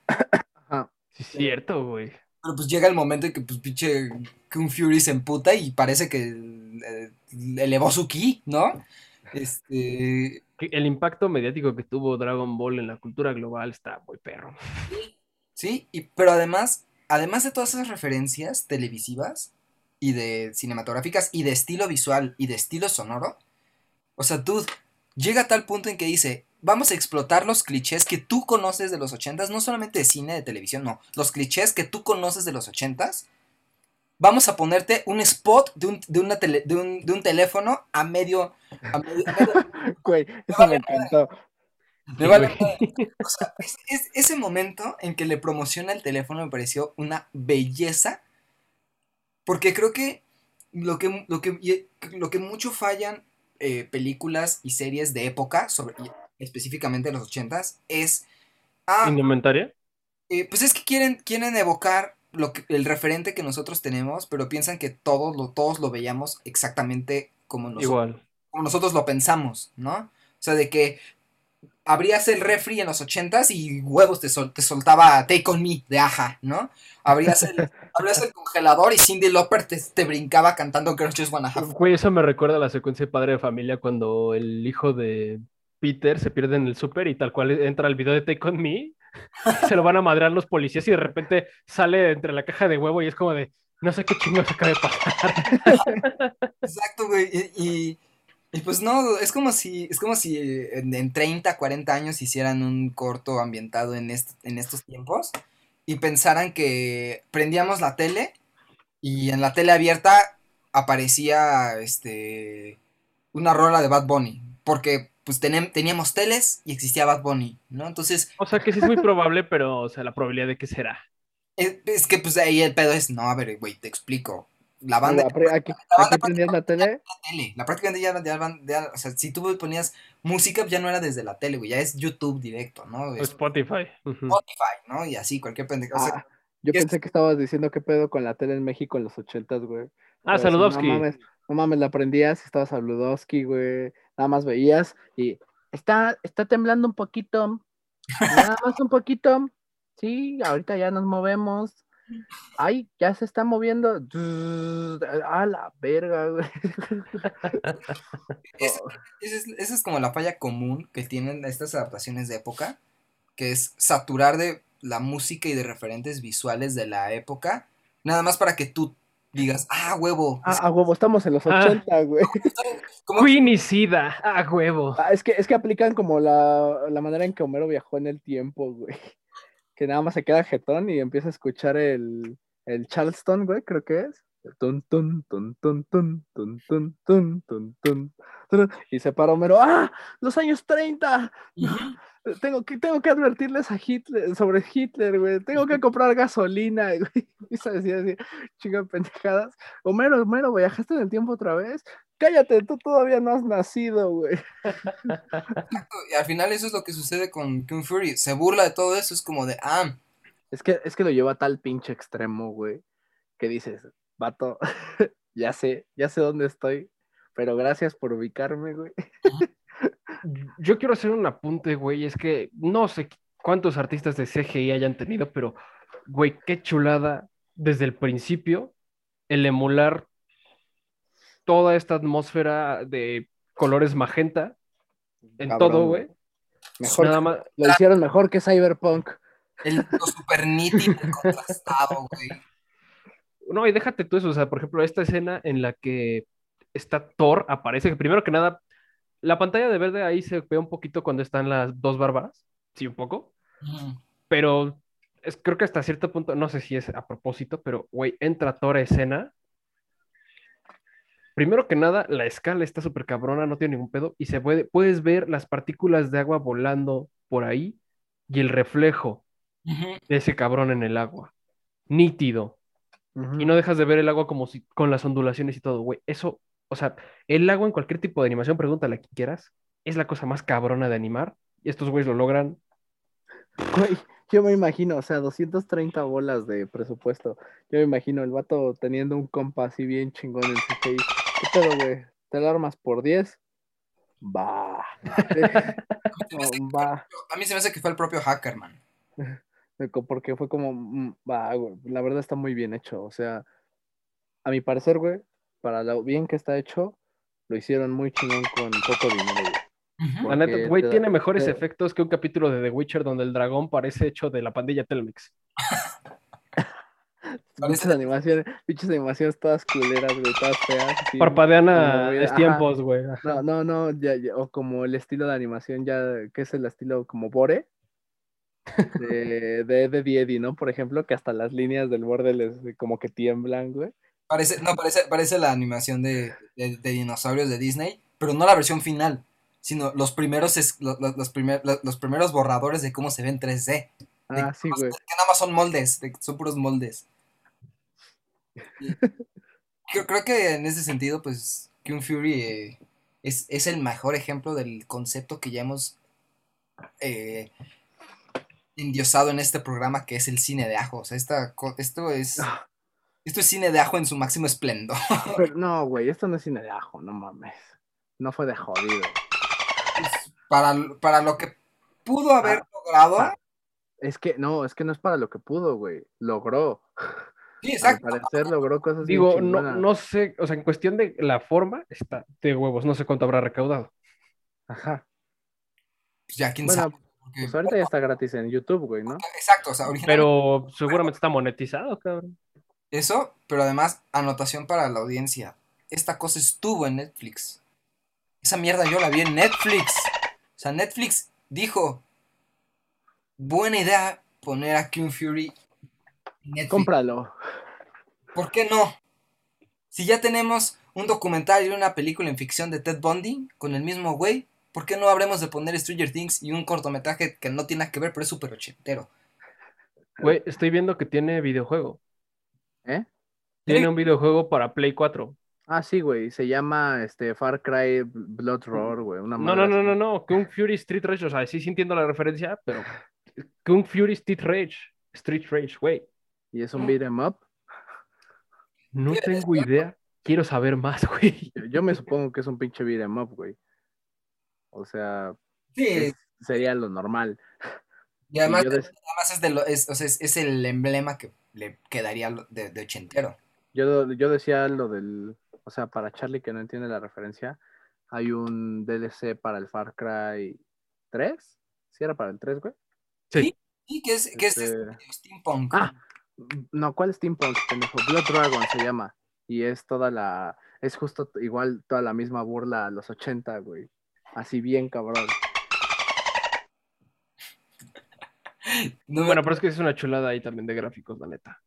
Ajá. Sí, es cierto, güey. Pero pues llega el momento en que pues pinche Kung Fury se emputa y parece que eh, elevó su ki, ¿no? Este, Que El impacto mediático que tuvo Dragon Ball en la cultura global está muy perro. Sí, y, pero además, además de todas esas referencias televisivas y de cinematográficas y de estilo visual y de estilo sonoro, o sea, dude, llega a tal punto en que dice, vamos a explotar los clichés que tú conoces de los ochentas, no solamente de cine, de televisión, no, los clichés que tú conoces de los ochentas, vamos a ponerte un spot de un, de una tele- de un, de un teléfono a medio... A medio, a medio- Güey, eso me encantó. me vale madre. O sea, es- es- ese momento en que le promociona el teléfono me pareció una belleza. Porque creo que lo que, lo que, lo que mucho fallan eh, películas y series de época, sobre, específicamente de los ochentas, es. Ah, ¿Indumentaria? eh, pues es que quieren, quieren evocar lo que, el referente que nosotros tenemos, pero piensan que todos lo, todos lo veíamos exactamente como nosotros Igual. como nosotros lo pensamos, ¿no? O sea, de que abrías el refri en los ochentas y huevos te, sol- te soltaba Take On Me de Aja, ¿no? Abrías el, abrías el congelador y Cindy Lauper te, te brincaba cantando Girls Just Wanna Have. Güey, eso me recuerda a la secuencia de Padre de Familia cuando el hijo de Peter se pierde en el súper y tal cual entra el video de Take On Me, se lo van a madrear los policías y de repente sale entre la caja de huevo y es como de, no sé qué chingados acaba de pasar. Exacto, güey. Y, pues no, es como si, es como si en, en 30, 40 años hicieran un corto ambientado en, en estos tiempos y pensaran que prendíamos la tele y en la tele abierta aparecía este una rola de Bad Bunny. Porque pues teníamos teles y existía Bad Bunny, ¿no? Entonces, O sea que sí es muy probable, pero, o sea, la probabilidad de que será. es, es que pues ahí el pedo es, no, a ver, güey, te explico. La banda, apre- aquí, la banda aquí prendías la tele. tele. La prácticamente ya, ya van- ya- o sea, si tú ponías música, ya no era desde la tele, güey, ya es YouTube directo, ¿no? Es Spotify. Spotify, ¿no? Y así, cualquier pendejo. o sea, Ah, Yo pensé que estabas diciendo qué pedo con la tele en México en los ochentas, güey. Ah, Pero Saludowski. No mames, no mames, la prendías y estaba Saludowski, güey. Nada más veías y está, está temblando un poquito. Nada más un poquito. Sí, ahorita ya nos movemos. Ay, ya se está moviendo. A la verga, güey. Es- como la falla común que tienen estas adaptaciones de época, que es saturar de la música y de referentes visuales de la época, nada más para que tú digas, ah, huevo. Ah, a huevo, estamos en los Ah. 80, güey. Y Sida, a huevo. Ah, es que, es que aplican como la, la manera en que Homero viajó en el tiempo, güey. Que nada más se queda jetón y empieza a escuchar el, el Charleston, güey, creo que es. Tun, tun, tun, tun, tun, tun, tun, tun, tun, tun, tun. Y se para Homero, ¡ah! ¡Los años 30! Tengo que, tengo que advertirles a Hitler sobre Hitler, güey. Tengo que comprar gasolina, güey. Y se decía así, chinga pendejadas. Homero, Homero, viajaste en el tiempo otra vez. Cállate, tú todavía no has nacido, güey. Y al final eso es lo que sucede con Kung Fury. Se burla de todo eso, es como de, ah, Es que, es que lo lleva a tal pinche extremo, güey, que dices, vato, ya sé, ya sé dónde estoy, pero gracias por ubicarme, güey. Yo quiero hacer un apunte, güey. Es que no sé cuántos artistas de CGI hayan tenido, pero, güey, qué chulada desde el principio el emular toda esta atmósfera de colores magenta en Cabrón, todo, güey. güey. Mejor, Nada más. lo hicieron mejor que Cyberpunk. el, lo super nítido y contrastado, güey. No, y déjate tú eso, o sea, por ejemplo, esta escena en la que está Thor, aparece, que primero que nada, la pantalla de verde ahí se ve un poquito cuando están las dos bárbaras, sí, un poco, pero es, creo que hasta cierto punto, no sé si es a propósito, pero, güey, entra Thor a escena. Primero que nada, la escala está súper cabrona, no tiene ningún pedo, y se puede, puedes ver las partículas de agua volando por ahí y el reflejo de ese cabrón en el agua. Nítido. Y no dejas de ver el agua como si con las ondulaciones y todo, güey. Eso, o sea, el agua en cualquier tipo de animación, pregúntale a quien quieras, es la cosa más cabrona de animar. Y estos güeyes lo logran. Güey, yo me imagino, o sea, 230 bolas de presupuesto. Yo me imagino el vato teniendo un compa así bien chingón en CGI. ¿Qué pedo, güey? ¿Te lo armas por 10? Va. No, va. A mí se me hace que fue el propio Hackerman. de co- porque fue como, mm, va, güey, la verdad está muy bien hecho, o sea, a mi parecer, güey, para lo bien que está hecho, lo hicieron muy chingón con poco dinero, güey. La neta, güey, da- tiene mejores te- efectos que un capítulo de The Witcher donde el dragón parece hecho de la pandilla Telmex. Pinches animaciones, pinches animaciones todas culeras, güey, todas feas. así. Parpadean a tiempos, güey. No, no, no, ya, ya, o como el estilo de animación ya, que es el estilo como Bore, de, de Eddie Eddie, ¿no? Por ejemplo, que hasta las líneas del borde les como que tiemblan, güey. Parece, no, parece, parece la animación de, de- de dinosaurios de Disney, pero no la versión final, sino los primeros, es- lo- lo- los, primer- lo- los primeros borradores de cómo se ve en 3D. De Ah, sí, que güey. nada más son moldes, de- son puros moldes. Y Creo, creo que en ese sentido, pues, Kung Fury eh, es, es el mejor ejemplo del concepto que ya hemos eh, endiosado en este programa, que es el cine de ajo. O sea, esta, esto es... Ah. Esto es cine de ajo en su máximo esplendor. Pero no, güey, esto no es cine de ajo, no mames. No fue de jodido. Para, para lo que pudo haber logrado. ah. Es que, no, es que no es para lo que pudo, güey. Logró. Sí, Al exacto. parecer logró cosas bien Digo, no, no sé, o sea, en cuestión de la forma, está de huevos, no sé cuánto habrá recaudado. Ajá. Pues ya quién Bueno, sabe. porque- Pues ahorita ya está gratis en YouTube, güey, ¿no? Exacto, o sea, originalmente Pero seguramente está monetizado, cabrón. Eso, pero además, anotación para la audiencia. Esta cosa estuvo en Netflix. Esa mierda yo la vi en Netflix. O sea, Netflix dijo: Buena idea poner a Kung Fury en Netflix. Cómpralo. ¿Por qué no? Si ya tenemos un documental y una película en ficción de Ted Bundy con el mismo güey, ¿por qué no habremos de poner Stranger Things y un cortometraje que no tiene nada que ver, pero es súper ochentero? Güey, estoy viendo que tiene videojuego. ¿Eh? Tiene un videojuego para Play 4. Ah, sí, güey. Se llama este Far Cry Blood Roar, güey. Una No, no, no, no, no. Kung Fury Street Rage. O sea, sí, sí entiendo la referencia, pero Kung Fury Street Rage. Street Rage, güey. Y es un beat 'em up. No tengo idea. Quiero saber más, güey. Yo, yo me supongo que es un pinche beat 'em up, güey. O sea, Sí, es- sería lo normal. Y además, des- además es, de lo, es, o sea, es, es el emblema que le quedaría de, de ochentero. Yo, yo decía lo del, o sea, para Charlie que no entiende la referencia, hay un DLC para el Far Cry 3. ¿Sí era para el 3, güey? Sí, que es, que es Este- este steampunk. Ah, no, ¿cuál Steampunk, pendejo? Blood Dragon se llama. Y es toda la, es justo igual toda la misma burla a los 80, güey. Así bien cabrón. No me- Bueno, pero es que es una chulada ahí también de gráficos, la neta.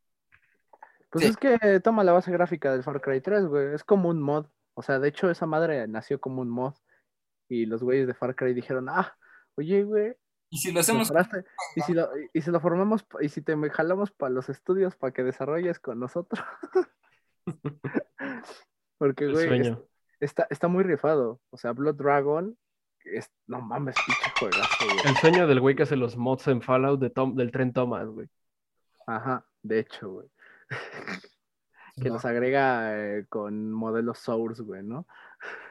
Pues Sí. es que toma la base gráfica del Far Cry 3, güey. Es como un mod. O sea, de hecho, esa madre nació como un mod. Y los güeyes de Far Cry dijeron, ah, oye, güey, y si lo hacemos. Y si lo, y si lo formamos, y si te jalamos para los estudios para que desarrolles con nosotros. Porque, güey, está, está muy rifado. O sea, Blood Dragon, es, no mames, pinche juegazo, güey. El sueño del güey que hace los mods en Fallout de Tom- del tren Thomas, güey. Ajá, de hecho, güey. Que No. los agrega eh, con modelos Source, güey, ¿no?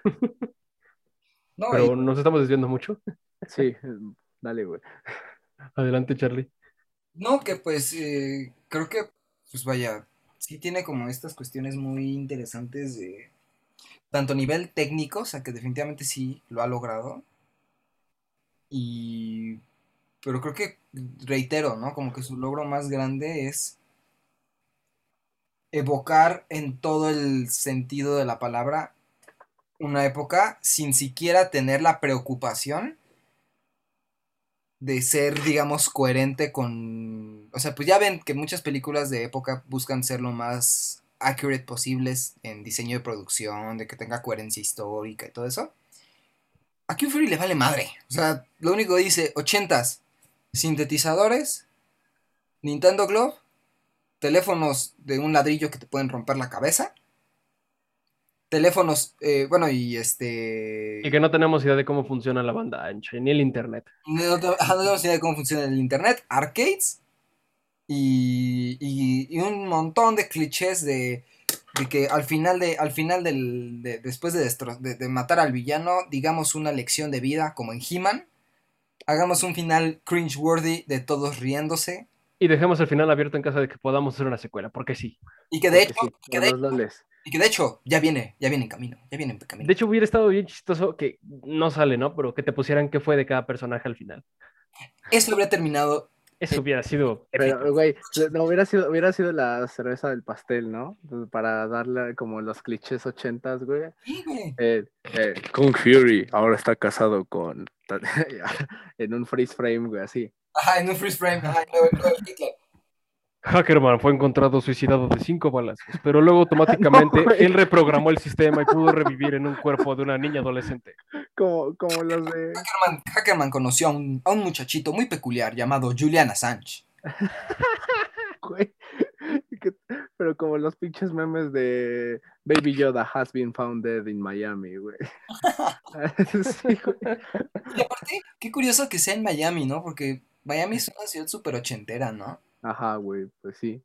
no, Pero y- nos estamos desviando mucho. Sí, dale, güey. Adelante, Charlie. no, que pues eh, creo que, pues vaya, sí tiene como estas cuestiones muy interesantes de tanto a nivel técnico, o sea que definitivamente sí lo ha logrado. Y pero creo que reitero, ¿no? Como que su logro más grande es evocar en todo el sentido de la palabra una época sin siquiera tener la preocupación de ser, digamos, coherente con... O sea, pues ya ven que muchas películas de época buscan ser lo más accurate posibles en diseño de producción, de que tenga coherencia histórica y todo eso. A Q Fury le vale madre. O sea, lo único que dice, 80s, sintetizadores, Nintendo Glove, teléfonos de un ladrillo que te pueden romper la cabeza, teléfonos, eh, bueno, y este... Y que no tenemos idea de cómo funciona la banda ancha, ni el internet. No, tenemos idea de cómo funciona el internet, arcades y, y- y un montón de clichés de, de que al final de al final del de- después de, destro- de, de matar al villano digamos una lección de vida como en He-Man hagamos un final cringe-worthy de todos riéndose Y dejemos el final abierto en caso de que podamos hacer una secuela, porque sí. y que de hecho sí, que de, y que de hecho ya viene ya viene en camino ya viene en camino De hecho, hubiera estado bien chistoso que no sale, ¿no? Pero que te pusieran qué fue de cada personaje al final. eso habría terminado Eso hubiera sido épico. Pero, güey, no, hubiera sido, hubiera sido la cerveza del pastel, ¿no? Para darle como los clichés ochentas, güey. sí, güey. Eh, eh, Kung Fury ahora está casado con... en un freeze frame, güey, así. ajá en un freeze frame ajá, luego Hitler. Hackerman fue encontrado suicidado de cinco balazos, pero luego automáticamente No, él reprogramó el sistema y pudo revivir en un cuerpo de una niña adolescente. Como, como los de... Hackerman, Hackerman conoció a un, a un muchachito muy peculiar llamado Julian Assange. pero como los pinches memes de Baby Yoda has been found dead in Miami, güey. sí, güey. Y aparte, qué curioso que sea en Miami, ¿no? Porque Miami es una ciudad súper ochentera, ¿no? Ajá, güey, pues sí.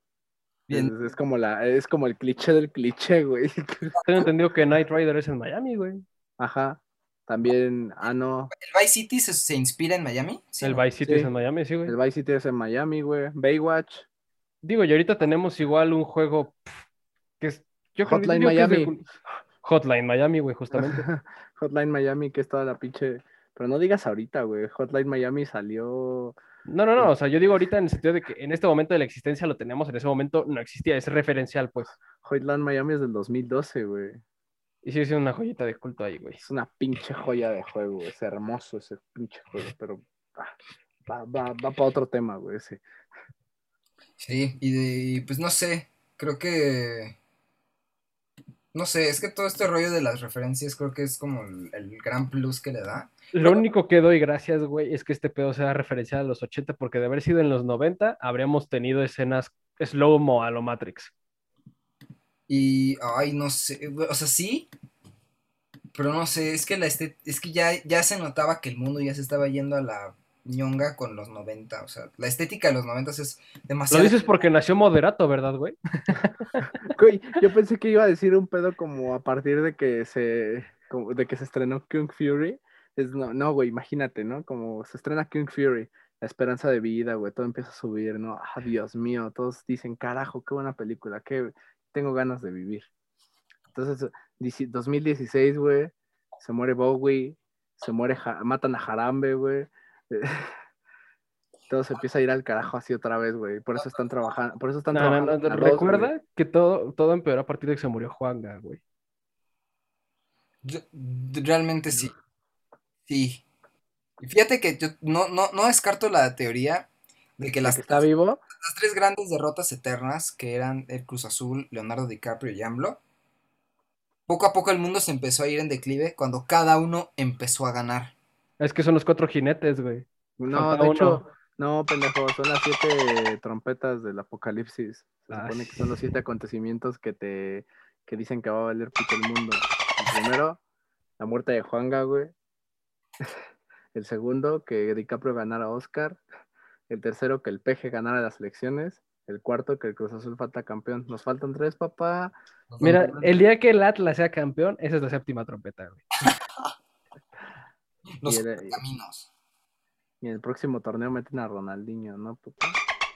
Bien. Es, es como la, es como el cliché del cliché, güey. Tengo entendido que Knight Rider es en Miami, güey. Ajá. También, ah, no, ¿El Vice City se, se inspira en Miami? Sí, el ¿no? Vice City Sí. es en Miami, sí, güey. el Vice City es en Miami, güey. Baywatch, Digo, y ahorita tenemos igual un juego que es. Yo creo que- Hotline que es de Miami. cul- Hotline Miami, güey, justamente. Hotline Miami, que es toda la pinche... Pero no digas ahorita, güey. Hotline Miami salió... No, no, no, o sea, yo digo ahorita en el sentido de que en este momento de la existencia lo tenemos, en ese momento no existía, es referencial, pues. Hotline Miami es del 2012, güey. Y sigue siendo una joyita de culto ahí, güey. Es una pinche joya de juego, güey. Es hermoso ese pinche juego, pero ah, va, va, va para otro tema, güey. Ese. Sí, y, de, y pues no sé, creo que... No sé, es que todo este rollo de las referencias creo que es como el, el gran plus que le da. Lo único que doy gracias, güey, es que este pedo sea referencial a los 80, porque de haber sido en los 90, habríamos tenido escenas slow-mo a lo Matrix. Y, ay, no sé, güey, o sea, sí, pero no sé, es que la este- es que ya, ya se notaba que el mundo ya se estaba yendo a la ñonga con los 90. O sea, la estética de los 90 es Lo demasiado. dices porque nació moderato, ¿verdad, güey? Güey, yo pensé que iba a decir un pedo como a partir de que se, como de que se estrenó Kung Fury. Es, no, no, güey, imagínate, ¿no? Como se estrena Kung Fury, la esperanza de vida, güey, todo empieza a subir, ¿no? Ah, Dios mío, todos dicen, carajo, qué buena película, que tengo ganas de vivir. Entonces, dici- 2016, güey, se muere Bowie, se muere, Ja- matan a Jarambe, güey. Todo se empieza a ir al carajo así otra vez, güey. Por eso están trabajando, por eso están No, trabajando. no, dos, recuerda que todo, todo empeoró a partir de que se murió Juanga, güey. Yo- realmente sí. Sí. Y fíjate que yo no, no, no descarto la teoría de que ¿De las, que está vivo? las tres grandes derrotas eternas, que eran el Cruz Azul, Leonardo DiCaprio y AMLO, poco a poco el mundo se empezó a ir en declive cuando cada uno empezó a ganar. Es que son los cuatro jinetes, güey. No, Falta de uno. hecho, no, pendejo, son las siete trompetas del apocalipsis. Se Ah, supone que son los siete acontecimientos que te que dicen que va a valer pito el mundo. El primero, la muerte de Juanga, güey. El segundo, que DiCaprio ganara Oscar. El tercero, que el Peje ganara las elecciones. El cuarto, que el Cruz Azul falta campeón. Nos faltan tres, papá. Mira, el día que el Atlas sea campeón, esa es la séptima trompeta, güey. Los y el- caminos. Y en el próximo torneo meten a Ronaldinho, ¿no, papá?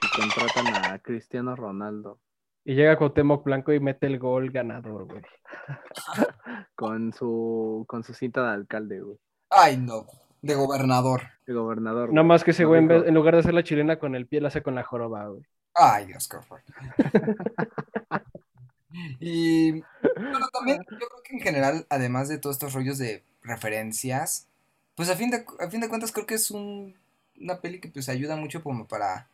Y contratan a Cristiano Ronaldo. Y llega Cuauhtémoc Blanco y mete el gol ganador, güey. con su con su cinta de alcalde, güey, Ay, no. De gobernador. de gobernador. Nada güey. más que ese güey, en, lugar de hacer la chilena con el pie, la hace con la joroba, güey. Ay, Dios, qué fuerte. Y bueno, también yo creo que en general, además de todos estos rollos de referencias, pues a fin de, a fin de cuentas creo que es un, una peli que pues ayuda mucho como para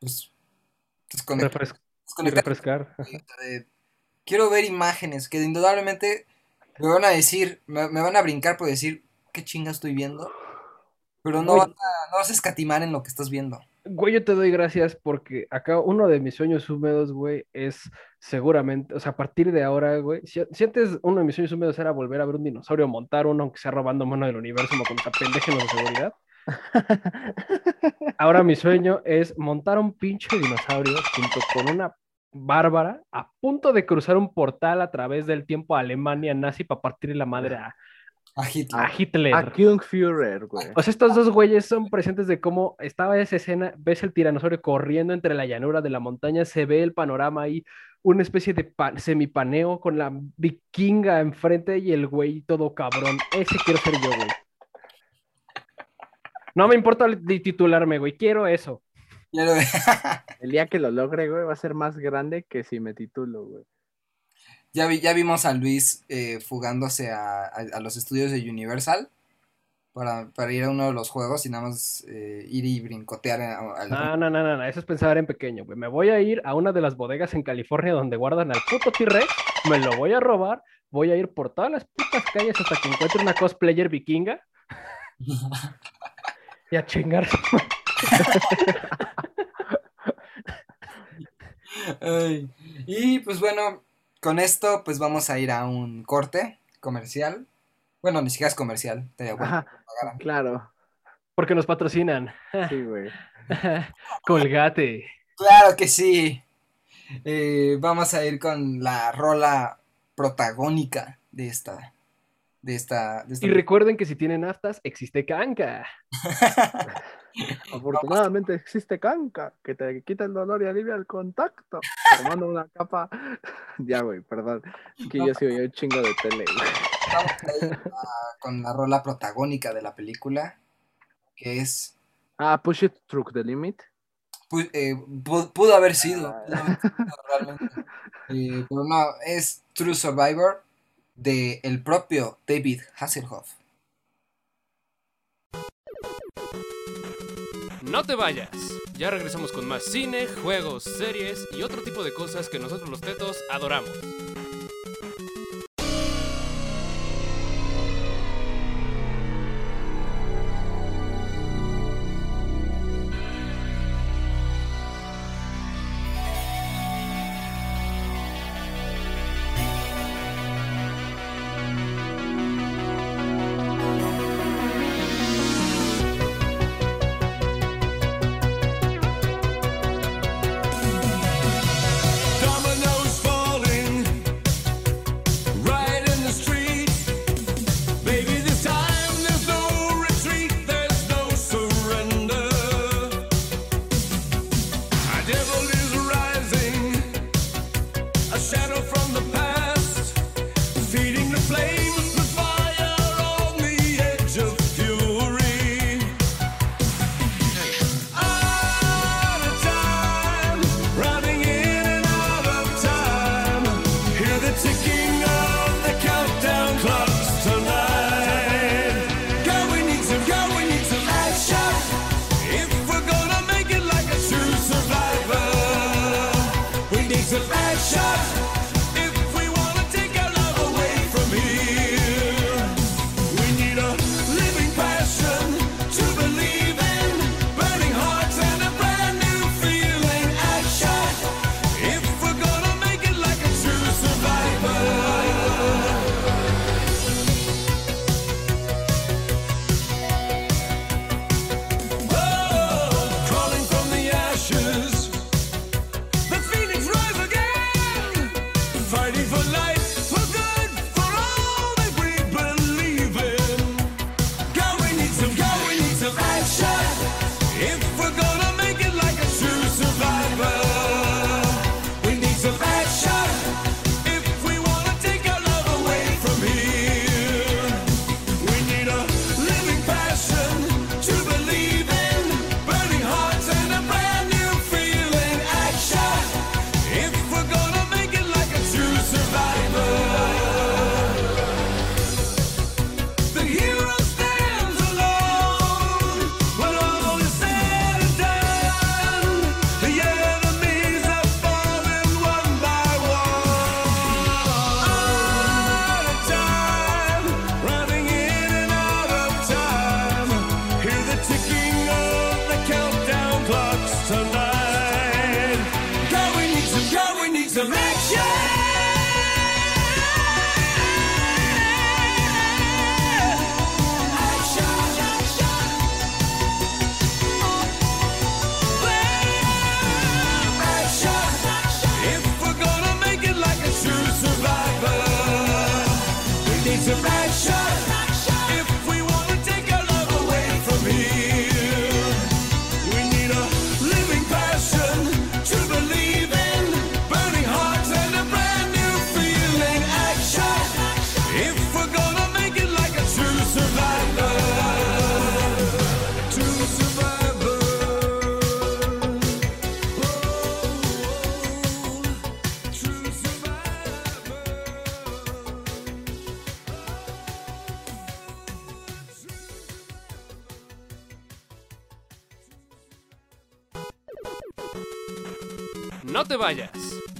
pues Refres- desconectar refrescar. de- quiero ver imágenes que indudablemente me van a decir, me, me van a brincar por decir qué chinga estoy viendo, pero no vas a, no vas a escatimar en lo que estás viendo. Güey, yo te doy gracias porque acá uno de mis sueños húmedos, güey, es seguramente, o sea, a partir de ahora, güey, si, si antes uno de mis sueños húmedos era volver a ver un dinosaurio, montar uno, aunque sea robando mano del universo, como con esa pendeja de seguridad, ahora mi sueño es montar un pinche dinosaurio junto con una bárbara a punto de cruzar un portal a través del tiempo a Alemania nazi para partir la madre a, A Hitler. a Hitler. A Kung Führer, güey. O sea, estos dos güeyes son presentes de cómo estaba esa escena, ves el tiranosaurio corriendo entre la llanura de la montaña, se ve el panorama ahí, una especie de pa- semipaneo con la vikinga enfrente y el güey todo cabrón. Ese quiero ser yo, güey. No me importa titularme, güey, quiero eso. El día que lo logre, güey, va a ser más grande que si me titulo, güey. Ya, vi- ya vimos a Luis eh, fugándose a, a- a los estudios de Universal para, para ir a uno de los juegos y nada más eh, ir y brincotear a- No, no, no, no, no, eso es pensar en pequeño, güey. Me voy a ir a una de las bodegas en California donde guardan al puto T-Rex, me lo voy a robar, voy a ir por todas las putas calles hasta que encuentre una cosplayer vikinga y a chingar. Ay, Y pues bueno, con esto pues vamos a ir a un corte comercial. Bueno, ni siquiera es comercial, estaría bueno Ajá, claro. Porque nos patrocinan. Sí, güey. Colgate. Claro que sí. Eh, vamos a ir con la rola protagónica de esta. De esta. De esta Y recuerden que si tienen aftas, existe canca. Afortunadamente existe canca que te quita el dolor y alivia el contacto. Tomando una capa. ya, güey, perdón. Es que yo sí oía un chingo de tele, güey. Vamos a ir a- con la rola protagónica de la película. Que es. Ah, Push It Through the Limit. eh, pu- pudo haber sido. pudo haber sido realmente. Eh, pero no, es True Survivor de el propio David Hasselhoff. No te vayas. Ya regresamos con más cine, juegos, series y otro tipo de cosas que nosotros los tetos adoramos.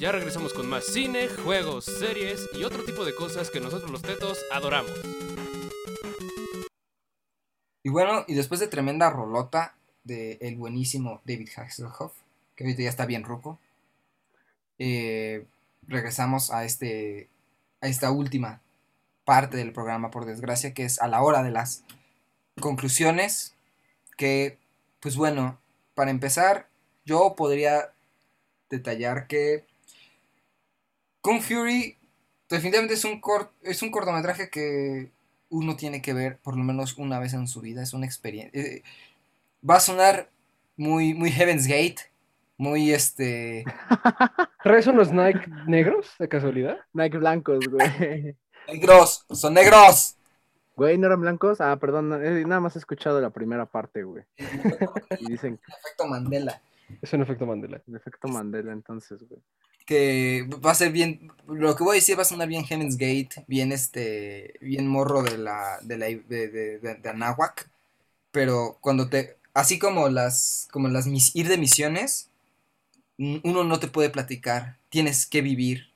Ya regresamos con más cine, juegos, series y otro tipo de cosas que nosotros los tetos adoramos. Y bueno, y después de tremenda rolota de el buenísimo David Hasselhoff, que ahorita ya está bien ruco, eh, regresamos a, este, a esta última parte del programa, por desgracia, que es a la hora de las conclusiones, que, pues bueno, para empezar, yo podría detallar que Kung Fury definitivamente es un, cort- es un cortometraje que uno tiene que ver por lo menos una vez en su vida. Es una experiencia. va a sonar muy, muy Heaven's Gate. Muy este. ¿Traes unos Nike negros de casualidad? Nike blancos, güey. Negros. Son negros. Güey, ¿no eran blancos? Ah, perdón, eh, nada más he escuchado la primera parte, güey. Y dicen Efecto Mandela. Es un efecto Mandela. el efecto Mandela, entonces, güey. Que va a ser bien. Lo que voy a decir va a sonar bien Heaven's Gate. Bien este. Bien morro de la. De la. De, de, de- de Anáhuac. Pero cuando te. Así como las. Como las mis, ir de misiones. Uno no te puede platicar. Tienes que vivir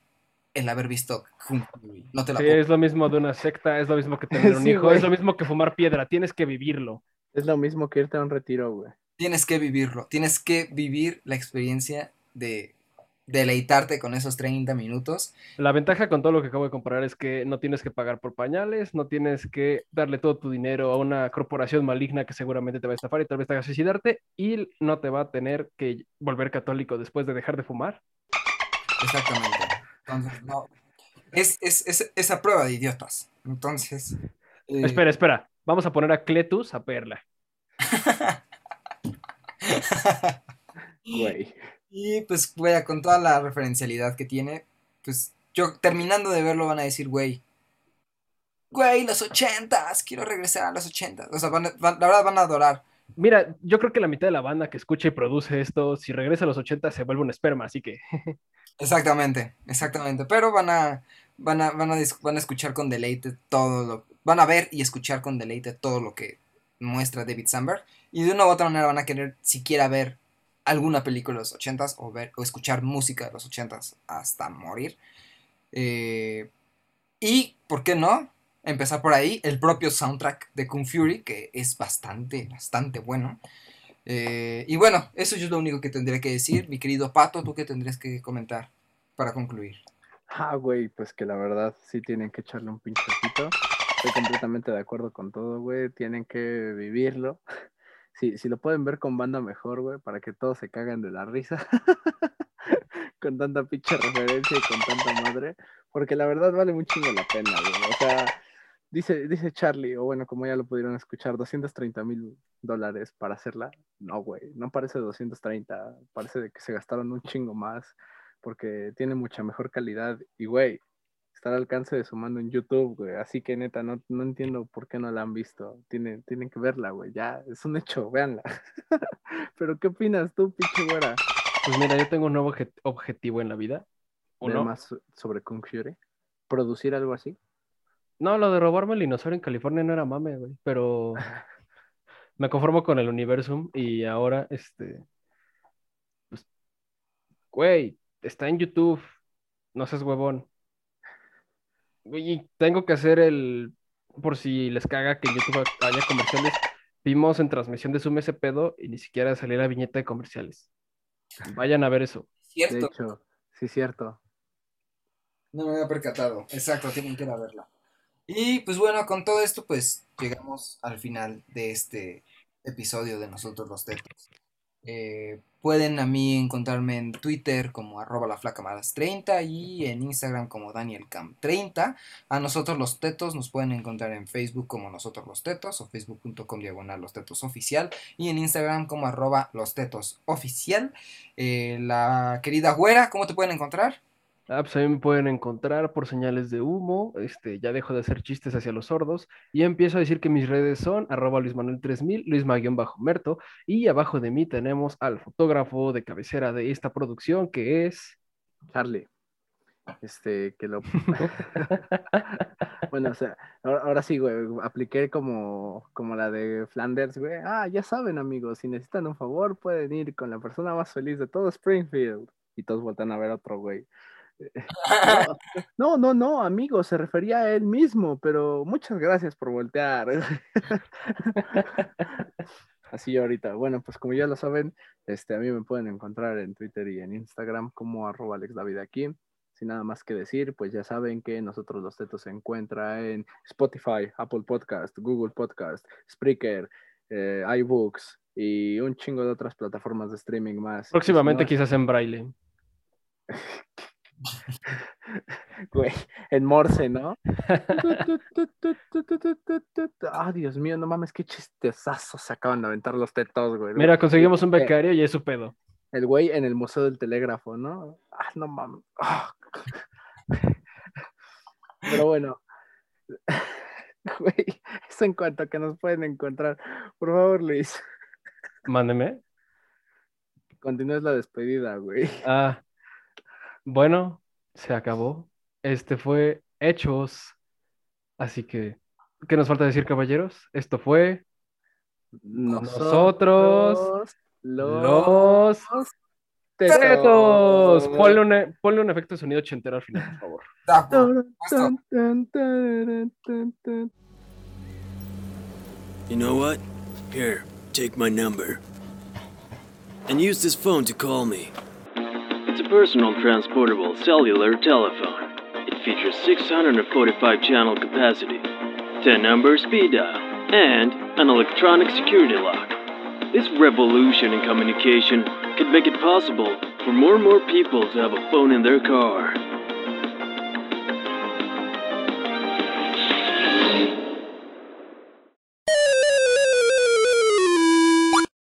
el haber visto. No te la Sí, puedo- es lo mismo de una secta, es lo mismo que tener un Sí, hijo, güey. es lo mismo que fumar piedra, tienes que vivirlo. Es lo mismo que irte a un retiro, güey. Tienes que vivirlo. Tienes que vivir la experiencia de deleitarte con esos 30 minutos. La ventaja con todo lo que acabo de comparar es que no tienes que pagar por pañales, no tienes que darle todo tu dinero a una corporación maligna que seguramente te va a estafar y tal vez te haga suicidarte y no te va a tener que volver católico después de dejar de fumar. Exactamente. Entonces, no. Es, es, prueba de idiotas. Entonces. eh, Espera, espera, vamos a poner a Cletus a perla. Güey. Y pues, güey, con toda la referencialidad que tiene, pues yo terminando de verlo van a decir, güey, güey, los ochentas, quiero regresar a los ochentas. O sea, van a- van- la verdad van a adorar. Mira, yo creo que la mitad de la banda que escucha y produce esto, si regresa a los 80 se vuelve un esperma, así que Exactamente, exactamente. Pero van a, van a, van a, van a escuchar con deleite todo lo, van a ver y escuchar con deleite todo lo que muestra David Samberg. Y de una u otra manera van a querer siquiera ver alguna película de los ochentas o ver o escuchar música de los ochentas hasta morir. Eh, y, ¿por qué no? Empezar por ahí, el propio soundtrack de Kung Fury, que es bastante, bastante bueno. Eh, y bueno, eso es lo único que tendría que decir. Mi querido Pato, ¿tú qué tendrías que comentar para concluir? Ah, güey, pues que la verdad sí tienen que echarle un pinche ojito. Estoy completamente de acuerdo con todo, güey. Tienen que vivirlo. Si, si lo pueden ver con banda mejor, güey, para que todos se caguen de la risa. con tanta pinche referencia y con tanta madre. Porque la verdad vale un chingo la pena, güey. O sea, dice, dice Charlie, o bueno, como ya lo pudieron escuchar, 230 mil dólares para hacerla. No, güey, no parece 230. Parece que se gastaron un chingo más porque tiene mucha mejor calidad y, güey, está al alcance de su mano en YouTube, güey. Así que, neta, no, no entiendo por qué no la han visto. Tienen, tienen que verla, güey. Ya, es un hecho, véanla. Pero, ¿qué opinas tú, pinche güera? pues mira, yo tengo un nuevo obje- objetivo en la vida. Uno, más so- sobre Kung Fury. ¿Producir algo así? no, lo de robarme el dinosaurio en California no era mame, güey, pero me conformo con el Universum y ahora, este, pues, güey, está en YouTube, no seas huevón. Y tengo que hacer el, por si les caga que en YouTube haya comerciales, vimos en transmisión de Zoom ese pedo y ni siquiera salía la viñeta de comerciales. Vayan a ver eso. De Cierto, hecho, sí, cierto. no me había percatado. Exacto, tienen que ir a verla. Y pues bueno, con todo esto, pues llegamos al final de este episodio de Nosotros los Tetos. Eh, pueden a mí encontrarme en Twitter como arroba la flaca malas 30 y en Instagram como danielcam30. A nosotros los tetos nos pueden encontrar en Facebook como nosotros los tetos o facebook.com diagonal los tetos oficial y en Instagram como arroba los tetos oficial. Eh, la querida güera, ¿cómo te pueden encontrar? Ah, pues a mí me pueden encontrar por señales de humo, este, ya dejo de hacer chistes hacia los sordos y empiezo a decir que mis redes son arroba luismanuel3000, luisma-merto y abajo de mí tenemos al fotógrafo de cabecera de esta producción que es... Charlie. Este, que lo. bueno, o sea, ahora, ahora sí, güey, apliqué como, como la de Flanders, güey. Ah, ya saben, amigos, si necesitan un favor, pueden ir con la persona más feliz de todo Springfield. Y todos voltean a ver a otro güey. No, no, no, amigo, se refería a él mismo, pero muchas gracias por voltear. Así ahorita. Bueno, pues como ya lo saben, este, a mí me pueden encontrar en Twitter y en Instagram como arroba aquí. Sin nada más que decir, pues ya saben que nosotros los tetos se encuentra en Spotify, Apple Podcast, Google Podcast, Spreaker, eh, iBooks y un chingo de otras plataformas de streaming más. Próximamente No, quizás en braille. güey, en Morse, ¿no? Ah, Dios mío, no mames, qué chistezazos se acaban de aventar los tetos, güey. Mira, conseguimos un Eh, becario y es su pedo. El güey en el Museo del Telégrafo, ¿no? Ah, no mames. Pero bueno. Güey, eso en cuanto a que nos pueden encontrar. Por favor, Luis, Mándeme. continúes la despedida, güey. Ah, bueno, se acabó. Este fue Hechos. Así que, ¿qué nos falta decir, caballeros? Esto fue Nosotros, los, los tetos. Tetos. Ponle un, ponle un efecto de sonido ochentero al final, por favor. You know what? Here, take my number. And use this phone to call me. It's a personal transportable cellular telephone. It features 645 channel capacity, 10 number speed dial, and an electronic security lock. This revolution in communication could make it possible for more and more people to have a phone in their car.